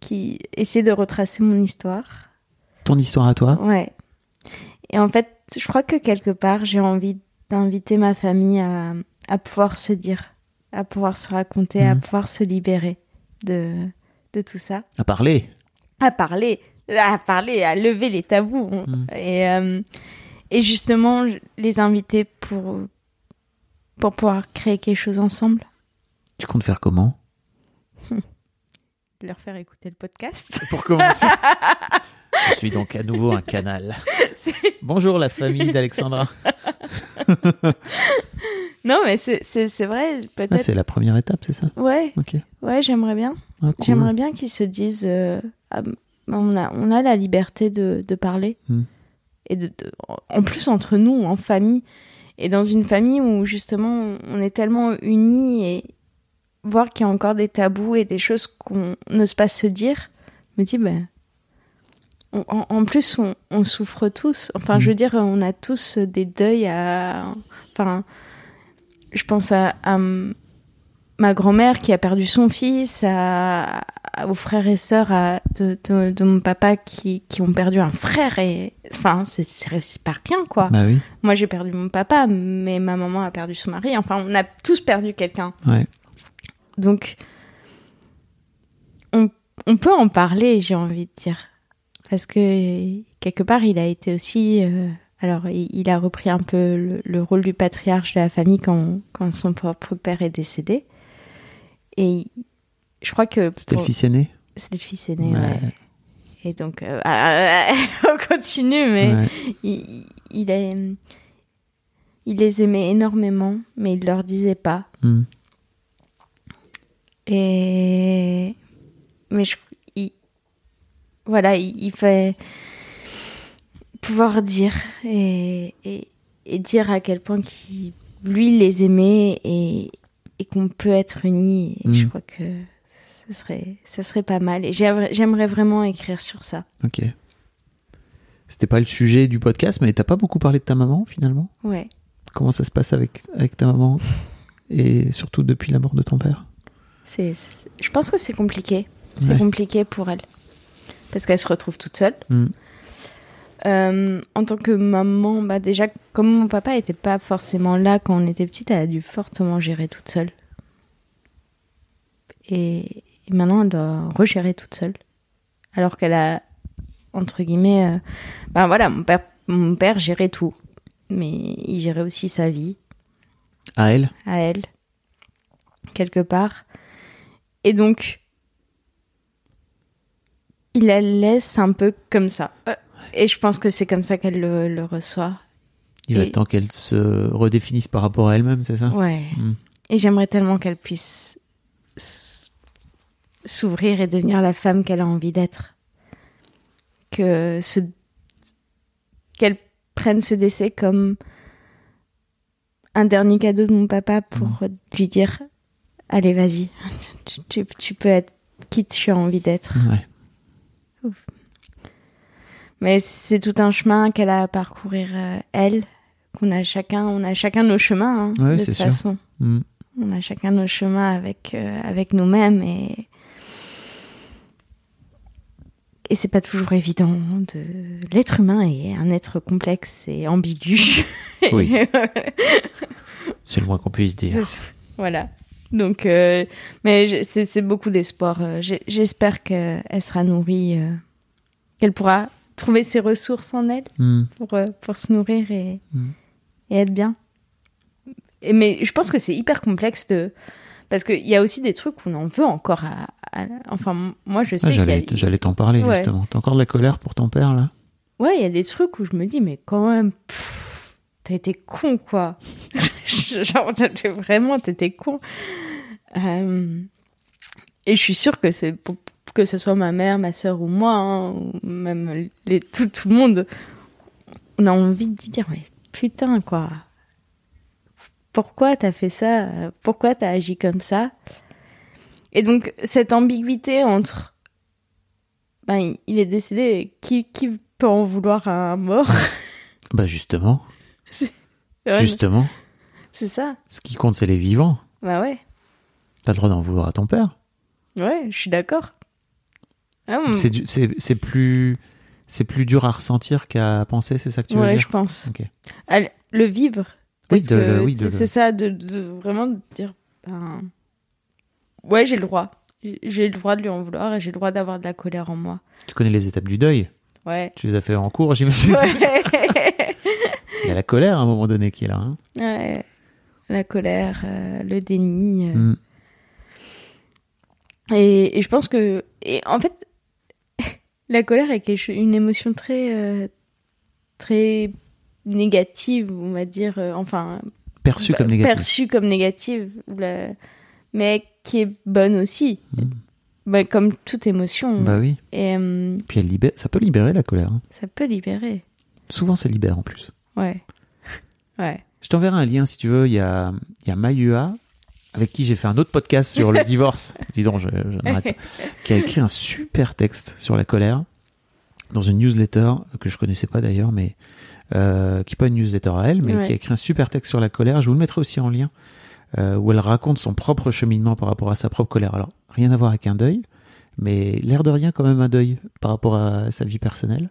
qui essayer de retracer mon histoire. ton histoire à toi? Ouais. Et en fait, je crois que quelque part, j'ai envie d'inviter ma famille à, à pouvoir se dire, à pouvoir se raconter, à Mhm. pouvoir se libérer de, de tout ça. à parler À parler, à parler, à lever les tabous. Mhm. Et, euh, et justement, les inviter pour, pour pouvoir créer quelque chose ensemble. tu comptes faire comment? [laughs] Leur faire écouter le podcast. Pour commencer. [laughs] Je suis donc à nouveau un canal. [laughs] Bonjour la famille d'Alexandra. [laughs] non, mais c'est vrai, Ah, peut-être. c'est la première étape, c'est ça? Ouais, Ok. ouais, j'aimerais bien. Ah, cool. J'aimerais bien qu'ils se disent euh, ah, on, a, on a la liberté de, de parler. Hmm. Et de, de- en plus, entre nous, en famille. Et dans une famille où justement on est tellement unis et voir qu'il y a encore des tabous et des choses qu'on n'ose pas se dire, me dit, ben. On- en, en plus, on, on souffre tous. Enfin, je veux dire, on a tous des deuils à. Enfin, je pense à, ma grand-mère qui a perdu son fils, à, à- aux frères et sœurs de, de- de mon papa qui, qui ont perdu un frère. Et enfin, c'est- pas rien, quoi. Bah oui. Moi, j'ai perdu mon papa, mais ma maman a perdu son mari. Enfin, on a tous perdu quelqu'un. Ouais. Donc, on, on peut en parler, j'ai envie de dire. Parce que, quelque part, il a été aussi... euh, alors, il, a repris un peu le, le rôle du patriarche de la famille quand, quand son propre père est décédé. Et je crois que... C'était le fils aîné? C'était le fils aîné, Ouais. ouais. Et donc, euh, ah, [laughs] on continue, mais Ouais. il, il, est- il les aimait énormément, mais il leur disait pas. Hmm. Et mais je, voilà, il, il fait pouvoir dire et, et et dire à quel point qui lui les aimait et, et qu'on peut être unis. Et Mm. je crois que ce serait, ça serait pas mal. Et j'aimerais vraiment écrire sur ça. Ok. C'était pas le sujet du podcast, mais t'as pas beaucoup parlé de ta maman finalement? Ouais. Comment ça se passe avec, avec ta maman et surtout depuis la mort de ton père? C'est, c'est- je pense que c'est compliqué. C'est Ouais. compliqué pour elle. Parce qu'elle se retrouve toute seule. Mm. Euh, en tant que maman, bah déjà, comme mon papa était pas forcément là quand on était petite, elle a dû fortement gérer toute seule. Et, et maintenant, elle doit regérer toute seule. Alors qu'elle a, entre guillemets, euh, ben voilà, mon père, mon père gérait tout. Mais il gérait aussi sa vie À elle? À elle, quelque part. Et donc, il la laisse un peu comme ça. Euh, Et je pense que c'est comme ça qu'elle le, le reçoit. Il va Et- temps qu'elle se redéfinisse par rapport à elle-même, c'est ça? Ouais. Mm. Et j'aimerais tellement qu'elle puisse s'ouvrir et devenir la femme qu'elle a envie d'être. Que ce... qu'elle prenne ce décès comme un dernier cadeau de mon papa pour lui dire allez vas-y tu, tu- tu peux être qui tu as envie d'être Ouais. Mais c'est tout un chemin qu'elle a à parcourir euh, elle qu'on a chacun on a chacun nos chemins hein, Ouais, de toute sûr. façon Mm. on a chacun nos chemins avec euh, avec nous-mêmes et et c'est pas toujours évident de l'être humain est un être complexe et ambigu Oui. [laughs] C'est le moins qu'on puisse dire. voilà donc euh, mais c'est beaucoup d'espoir j'espère qu'elle sera nourrie euh, qu'elle pourra trouver ses ressources en elle Mm. pour, euh, pour se nourrir et, Mm. et être bien. Et, mais je pense que c'est hyper complexe de. Parce qu'il y a aussi des trucs où on en veut encore à. à- Enfin, moi, je sais Ah, a. J'allais t'en parler Ouais. justement. T'as encore de la colère pour ton père là? Ouais, il y a des trucs où je me dis, mais quand même, pff, t'as été con, quoi. [laughs] Genre, vraiment, t'étais con. Euh, Et je suis sûre que c'est que ce soit ma mère, ma soeur ou moi, hein, ou même les, tout, tout le monde, on a envie de dire, mais putain, quoi. Pourquoi t'as fait ça? Pourquoi t'as agi comme ça? Et donc, cette ambiguïté entre ben, il est décédé. Qui, qui peut en vouloir à un mort? [laughs] Bah justement, Ouais, justement. C'est ça. Ce qui compte, c'est les vivants. Bah ouais. T'as le droit d'en vouloir à ton père. Ouais, je suis d'accord. Ah, mm. C'est du- C'est plus, c'est plus dur à ressentir qu'à penser, c'est ça que tu veux ouais, dire je pense. À le vivre. Oui, de oui, de c'est ça, de, de vraiment dire. ben, ouais, j'ai le droit. J'ai- J'ai le droit de lui en vouloir et j'ai le droit d'avoir de la colère en moi. Tu connais les étapes du deuil. Ouais. Tu les as fait en cours, j'imagine. Ouais. [laughs] Il y a la colère à un moment donné qui est là. hein. Ouais. La colère, euh, le déni. euh. Mm. Et, et je pense que. Et en fait, la colère est une émotion très. euh, très négative, on va dire. euh, enfin. Perçu bah, comme négatif. Perçue comme négative. la- Mais qui est bonne aussi. Mm. Bah, comme toute émotion. Bah oui. Et euh, Puis elle libère, ça peut libérer la colère. hein. ça peut libérer. Souvent, ça libère en plus. Ouais. [laughs] Ouais. Je t'enverrai un lien si tu veux. Il y a, il y a Mayua, avec qui j'ai fait un autre podcast sur le [laughs] divorce. Dis donc, je, je n'arrête pas. Qui a écrit un super texte sur la colère dans une newsletter que je connaissais pas d'ailleurs, mais euh, qui n'est pas une newsletter à elle, mais Ouais. qui a écrit un super texte sur la colère. Je vous le mettrai aussi en lien, euh, où elle raconte son propre cheminement par rapport à sa propre colère. Alors, rien à voir avec un deuil, mais l'air de rien quand même un deuil par rapport à sa vie personnelle.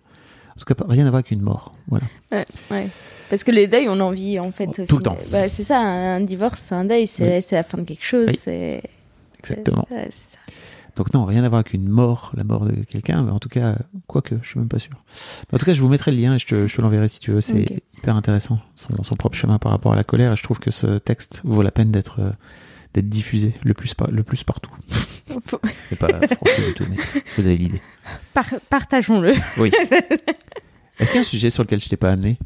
En tout cas, rien à voir avec une mort. Voilà. Ouais, ouais. Parce que les deuils, on en vit en fait. Tout le temps. Bah, c'est ça, un divorce, c'est un deuil, c'est Oui. la fin de quelque chose. Oui. Exactement. ouais, c'est ça. Donc non, rien à voir avec une mort, la mort de quelqu'un, mais en tout cas, quoique, je suis même pas sûr. Mais en tout cas, je vous mettrai le lien et je te, l'enverrai si tu veux. C'est hyper intéressant, son, son propre chemin par rapport à la colère. Et je trouve que ce texte vaut la peine d'être euh, d'être diffusé le plus, par- le plus partout. [laughs] C'est pas français du tout, mais vous avez l'idée. par- Partageons-le. Oui. [laughs] Est-ce qu'il y a un sujet sur lequel je t'ai pas amené,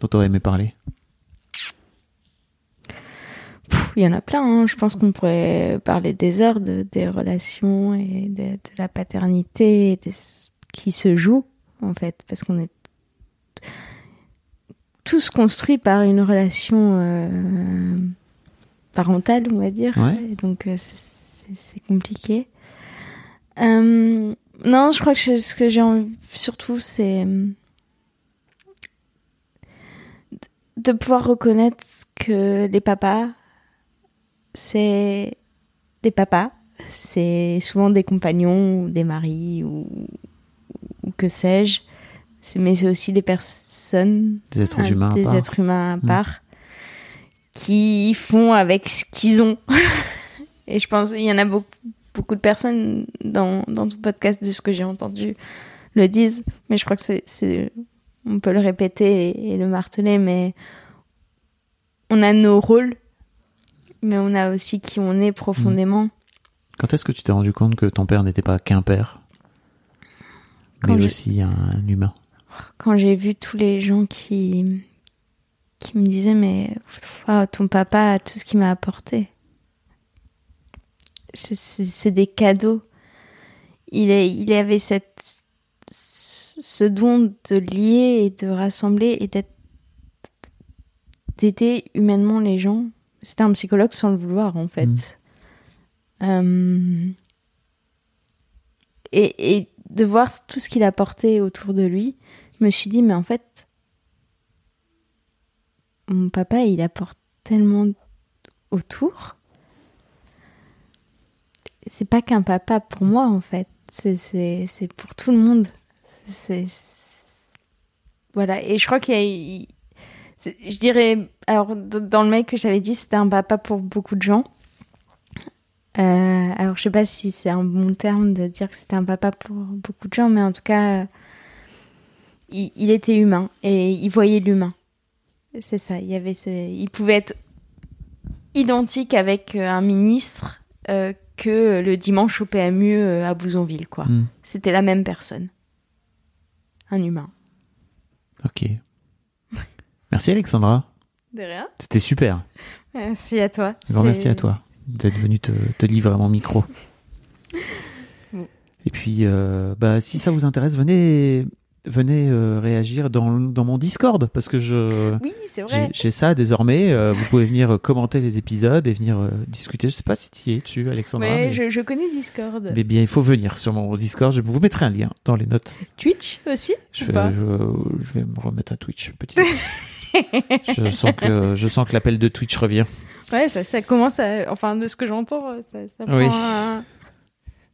dont tu aurais aimé parler? Il y en a plein. hein. Je pense qu'on pourrait parler des heures de, des relations et de, de la paternité et de ce qui se joue, en fait. Parce qu'on est. tout se construit par une relation euh, parentale, on va dire. Ouais. Et donc, euh, c'est- compliqué. Euh, non, je crois que ce que j'ai envie, surtout, c'est euh, de pouvoir reconnaître que les papas, c'est des papas. C'est souvent des compagnons des maris ou, ou que sais-je. Mais c'est aussi des personnes Des êtres humains à des part. êtres humains à Mm. part qui font avec ce qu'ils ont. [laughs] Et je pense il y en a beaucoup, beaucoup de personnes dans, dans ton podcast, de ce que j'ai entendu, le disent. Mais je crois que c'est, on peut le répéter et, et le marteler, mais on a nos rôles, mais on a aussi qui on est profondément. Quand est-ce que tu t'es rendu compte que ton père n'était pas qu'un père, Quand mais aussi un humain? Quand j'ai vu tous les gens qui qui me disaient mais wow, ton papa a tout ce qu'il m'a apporté. C'est- des cadeaux. Il est il avait cette ce don de lier et de rassembler et d'être d'aider humainement les gens. C'était un psychologue sans le vouloir en fait. Euh, et, et de voir tout ce qu'il apportait autour de lui je me suis dit, mais en fait, mon papa, il apporte tellement autour. C'est pas qu'un papa pour moi, en fait. C'est- pour tout le monde. Voilà. Et je crois qu'il y a. Je dirais. Alors, dans le mail que j'avais dit, c'était un papa pour beaucoup de gens. Euh, alors, je sais pas si c'est un bon terme de dire que c'était un papa pour beaucoup de gens, mais en tout cas il, il était humain et il voyait l'humain. C'est ça. Il y avait, ces- il pouvait être identique avec euh, un ministre euh, que le dimanche au PMU euh, à Bouzonville, quoi. Hmm. C'était la même personne, un humain. Ok. Merci Alexandra. De rien. C'était super. Merci à toi. Un grand C'est- merci à toi d'être venu te, te livrer à mon micro. [laughs] Bon. Et puis, euh, bah, si ça vous intéresse, venez, venez euh, réagir dans, dans mon Discord parce que je Oui, c'est j'ai vrai. j'ai ça désormais. Euh, vous pouvez venir euh, commenter les épisodes et venir euh, discuter. Je sais pas si tu y es, tu, Alexandra. Mais mais- je, je connais Discord. mais bien, il faut venir sur mon Discord. Je vous mettrai un lien dans les notes. Twitch aussi Je vais, je, je vais me remettre à Twitch petit [laughs] je sens que je sens que l'appel de Twitch revient. Ouais, ça, ça commence à. Enfin, de ce que j'entends, ça, ça prend Oui. un-